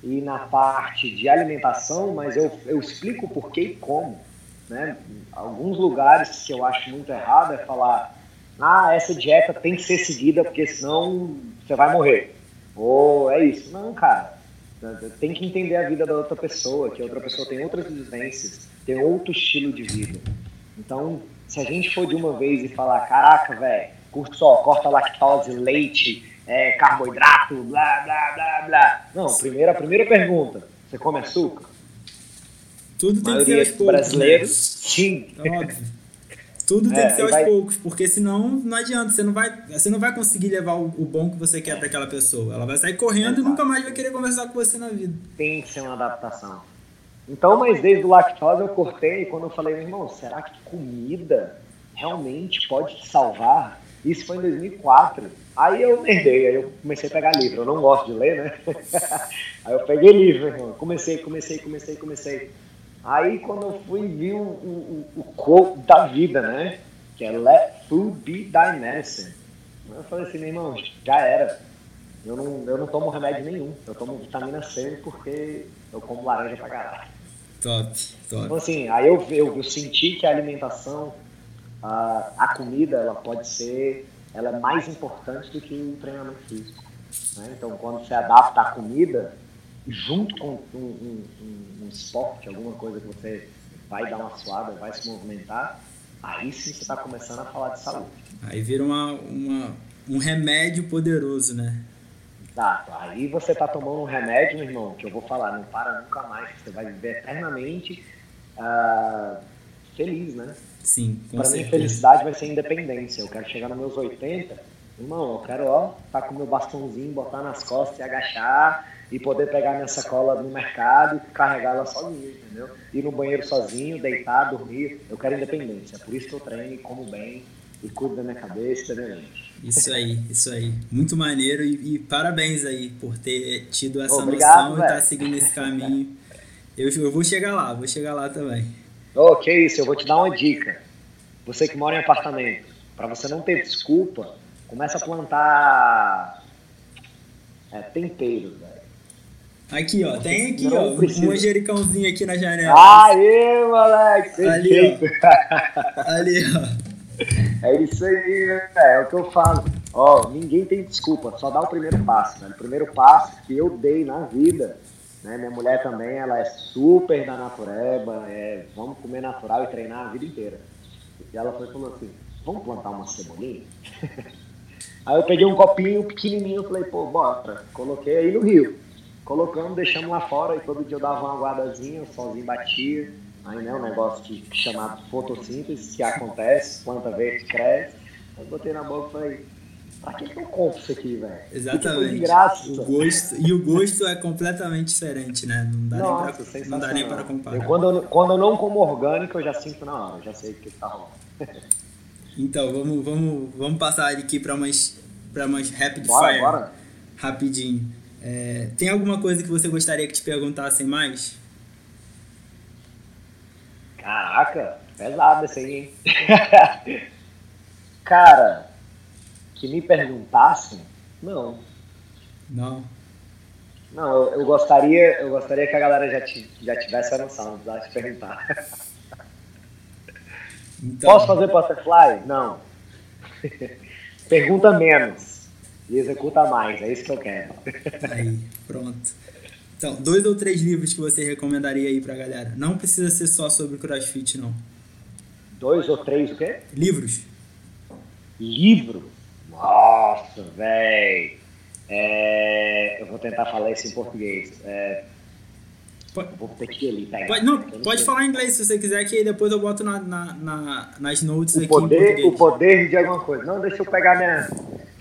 e na parte de alimentação, mas eu, eu explico por que e como. Né? Alguns lugares que eu acho muito errado é falar, ah, essa dieta tem que ser seguida porque senão você vai morrer. Ou oh, é isso. Não, cara. Tem que entender a vida da outra pessoa, que a outra pessoa tem outras vivências, tem outro estilo de vida. Então, se a gente for de uma vez e falar, caraca, velho, curto só, corta lactose, leite, é, carboidrato, blá, blá, blá, blá. Não, primeira, primeira pergunta, você come açúcar? Tudo tem que ser aos poucos. Né? brasileiros, né? sim. Óbvio. Tudo tem é, que ser aos vai... poucos, porque senão não adianta, você não vai, você não vai conseguir levar o, o bom que você quer para aquela pessoa. Ela vai sair correndo Exato. e nunca mais vai querer conversar com você na vida. Tem que ser uma adaptação. Então, mas desde o lactose eu cortei quando eu falei, meu irmão, será que comida realmente pode te salvar? Isso foi em 2004. Aí eu herdei, aí eu comecei a pegar livro. Eu não gosto de ler, né? aí eu peguei livro, irmão. Comecei, comecei, comecei, comecei. Aí quando eu fui vi o, o, o quote da vida, né? Que é Let food be thy medicine. Eu falei assim, meu irmão, já era. Eu não, eu não tomo remédio nenhum. Eu tomo vitamina C porque eu como laranja pra caralho. Top, top. Então, assim, aí eu, eu, eu senti que a alimentação, a, a comida, ela pode ser, ela é mais importante do que o treinamento físico. Né? Então, quando você adapta a comida, junto com um, um, um, um esporte, alguma coisa que você vai dar uma suada, vai se movimentar, aí sim você está começando a falar de saúde. Aí vira uma, uma, um remédio poderoso, né? Exato. Aí você está tomando um remédio, meu irmão, que eu vou falar, não para nunca mais. Você vai viver eternamente uh, feliz, né? Sim, com Para mim, felicidade vai ser independência. Eu quero chegar nos meus 80, irmão, eu quero, ó, tá com meu bastãozinho, botar nas costas e agachar e poder pegar minha sacola no mercado e carregá-la sozinho, entendeu? Ir no banheiro sozinho, deitar, dormir. Eu quero independência. Por isso que eu treino, como bem e cuido da minha cabeça da minha mente. Isso aí, isso aí. Muito maneiro e, e parabéns aí por ter tido essa Obrigado, noção e estar tá seguindo esse caminho. Eu, eu vou chegar lá, vou chegar lá também. Oh, que isso, eu vou te dar uma dica. Você que mora em apartamento, para você não ter desculpa, começa a plantar é, temperos, velho. Aqui, ó, tem aqui, não ó, precisa. um manjericãozinho aqui na janela. Aê, moleque! Ali, ó. Ali, ó. É isso aí, é, é o que eu falo. Ó, ninguém tem desculpa, só dá o primeiro passo, né? O primeiro passo que eu dei na vida, né? Minha mulher também, ela é super da natureba, é, vamos comer natural e treinar a vida inteira. E ela foi falou assim, vamos plantar uma cebolinha? aí eu peguei um copinho pequenininho, falei, pô, bota. Coloquei aí no rio. Colocamos, deixamos lá fora e todo dia eu dava uma guardazinha, o solzinho batia Aí, né, um negócio que, chamado fotossíntese, que acontece, planta verde cresce. Eu botei na boca e falei, pra que, que eu compro isso aqui, velho? Exatamente. Graça. O gosto, e o gosto é completamente diferente, né? Não dá, Nossa, nem, pra, não dá nem para comparar. Eu, quando, eu, quando eu não como orgânico, eu já sinto na hora, já sei o que está rolando. então, vamos, vamos, vamos passar aqui para umas, pra umas rapid bora, fire. Bora. Rapidinho. É, tem alguma coisa que você gostaria que te perguntassem mais? Caraca, pesado esse aí, hein? Cara, que me perguntassem, não. Não. Não, eu, eu, gostaria, eu gostaria que a galera já, já tivesse a noção, não te perguntar. Então... Posso fazer butterfly? Não. Pergunta menos e executa mais, é isso que eu quero. Aí, pronto. Então, dois ou três livros que você recomendaria aí pra galera. Não precisa ser só sobre crossfit, não. Dois ou três o quê? Livros. Livro? Nossa, velho. É... Eu vou tentar falar isso em português. É... Pode, vou ter que ir ali pegar. Pode, não, pode falar em inglês se você quiser, que aí depois eu boto na, na, na nas notes o aqui poder, O poder de alguma coisa. Não, deixa eu pegar minha...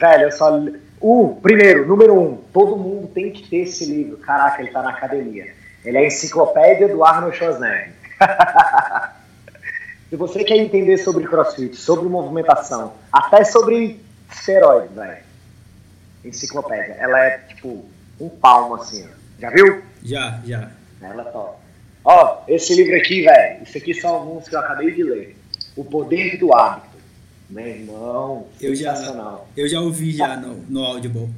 Velho, eu só o primeiro, número um, todo mundo tem que ter esse livro. Caraca, ele está na academia. Ele é a enciclopédia do Arnold Schwarzenegger. Se você quer entender sobre crossfit, sobre movimentação, até sobre esteroides, velho. Enciclopédia. Ela é tipo um palmo assim. Já viu? Já, já. Ela é top. Ó, esse livro aqui, velho. Isso aqui são alguns que eu acabei de ler. O Poder do Hábito. Meu irmão, eu já, eu já ouvi já no, no Audible.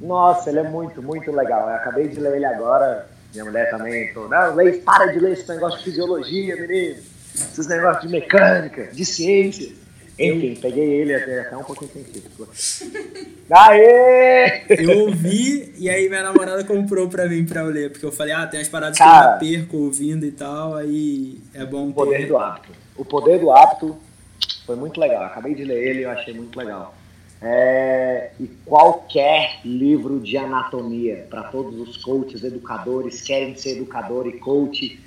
Nossa, ele é muito, muito legal. Eu acabei de ler ele agora. Minha mulher também tô, não, para de ler esse negócio de fisiologia, menino. Esses negócios de mecânica, de ciência. Enfim, peguei ele até, até um pouquinho científico. Aê! Eu ouvi e aí minha namorada comprou pra mim pra eu ler, porque eu falei, ah, tem umas paradas Cara, que eu perco ouvindo e tal, aí é bom O poder ter... do hábito. O poder do hábito foi muito legal. Acabei de ler ele e eu achei muito legal. É, e qualquer livro de anatomia para todos os coaches, educadores, querem ser educador e coach,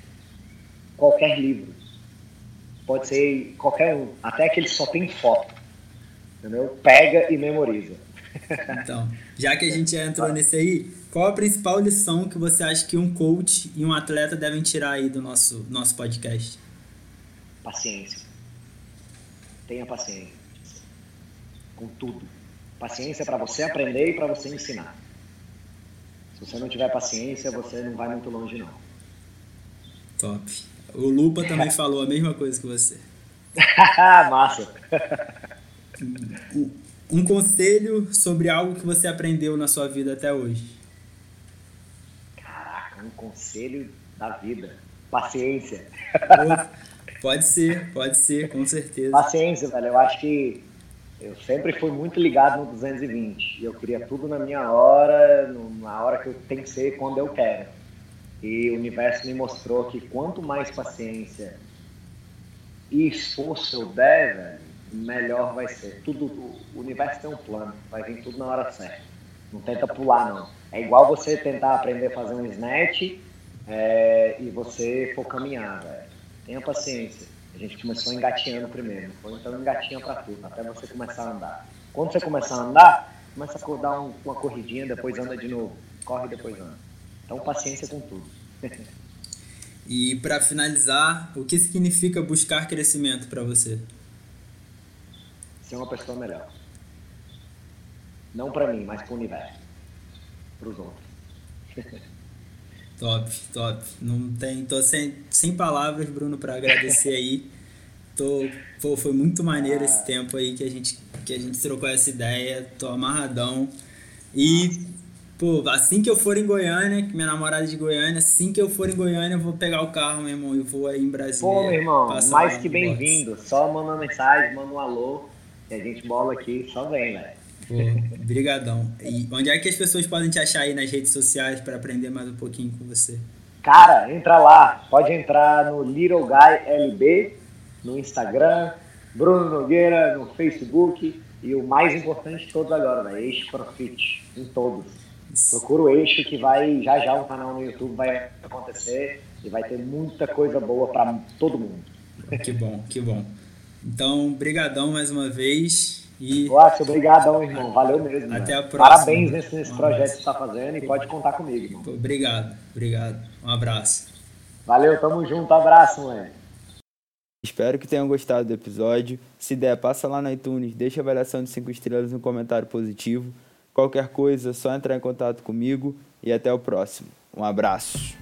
qualquer livro. Pode ser qualquer um, até que ele só tem foto. Entendeu? Pega e memoriza. Então, já que a gente já entrou nesse aí, qual a principal lição que você acha que um coach e um atleta devem tirar aí do nosso, nosso podcast? Paciência tenha paciência. Com tudo. Paciência para você aprender e para você ensinar. Se você não tiver paciência, você não vai muito longe, não. Top. O Lupa também falou a mesma coisa que você. Massa. um conselho sobre algo que você aprendeu na sua vida até hoje. Caraca, um conselho da vida. Paciência. Pode ser, pode ser, com certeza. Paciência, velho. Eu acho que eu sempre fui muito ligado no 220. Eu queria tudo na minha hora, na hora que eu tenho que ser, quando eu quero. E o universo me mostrou que quanto mais paciência e esforço eu der, velho, melhor vai ser. Tudo, o universo tem um plano, vai vir tudo na hora certa. Não tenta pular, não. É igual você tentar aprender a fazer um snatch é, e você for caminhar, velho. Tenha paciência. A gente começou engatinhando primeiro, foi então engatinha para tudo, até você começar a andar. Quando você começar a andar, começa a dar um, uma corridinha, depois anda de novo. Corre depois anda. Então paciência com tudo. e para finalizar, o que significa buscar crescimento para você? Ser uma pessoa melhor. Não para mim, mas para o universo. Para os outros. Top, top. Não tem, tô sem, sem palavras, Bruno, para agradecer aí. Tô, pô, foi muito maneiro esse tempo aí que a gente que a gente trocou essa ideia. Tô amarradão. E pô, assim que eu for em Goiânia, que minha namorada é de Goiânia, assim que eu for em Goiânia, eu vou pegar o carro, meu irmão, e vou aí em Brasília. Pô, meu irmão, mais que bem-vindo. Só manda uma mensagem, manda um alô, e a gente bola aqui, só vem, velho. Obrigadão. E onde é que as pessoas podem te achar aí nas redes sociais para aprender mais um pouquinho com você? Cara, entra lá. Pode entrar no Little Guy LB, no Instagram, Bruno Nogueira no Facebook e o mais importante de todos agora, né? Eixo Profit, em todos. Procura o Eixo que vai, já já um canal no YouTube vai acontecer e vai ter muita coisa boa para todo mundo. Que bom, que bom. Então, brigadão mais uma vez. E... Nossa, obrigadão, irmão. Valeu mesmo. Até a próxima. Parabéns nesse, nesse projeto que você está fazendo e pode contar comigo, irmão. Obrigado, obrigado. Um abraço. Valeu, tamo junto. Abraço, moleque. Espero que tenham gostado do episódio. Se der, passa lá no iTunes, deixa a avaliação de 5 estrelas no comentário positivo. Qualquer coisa, é só entrar em contato comigo e até o próximo. Um abraço.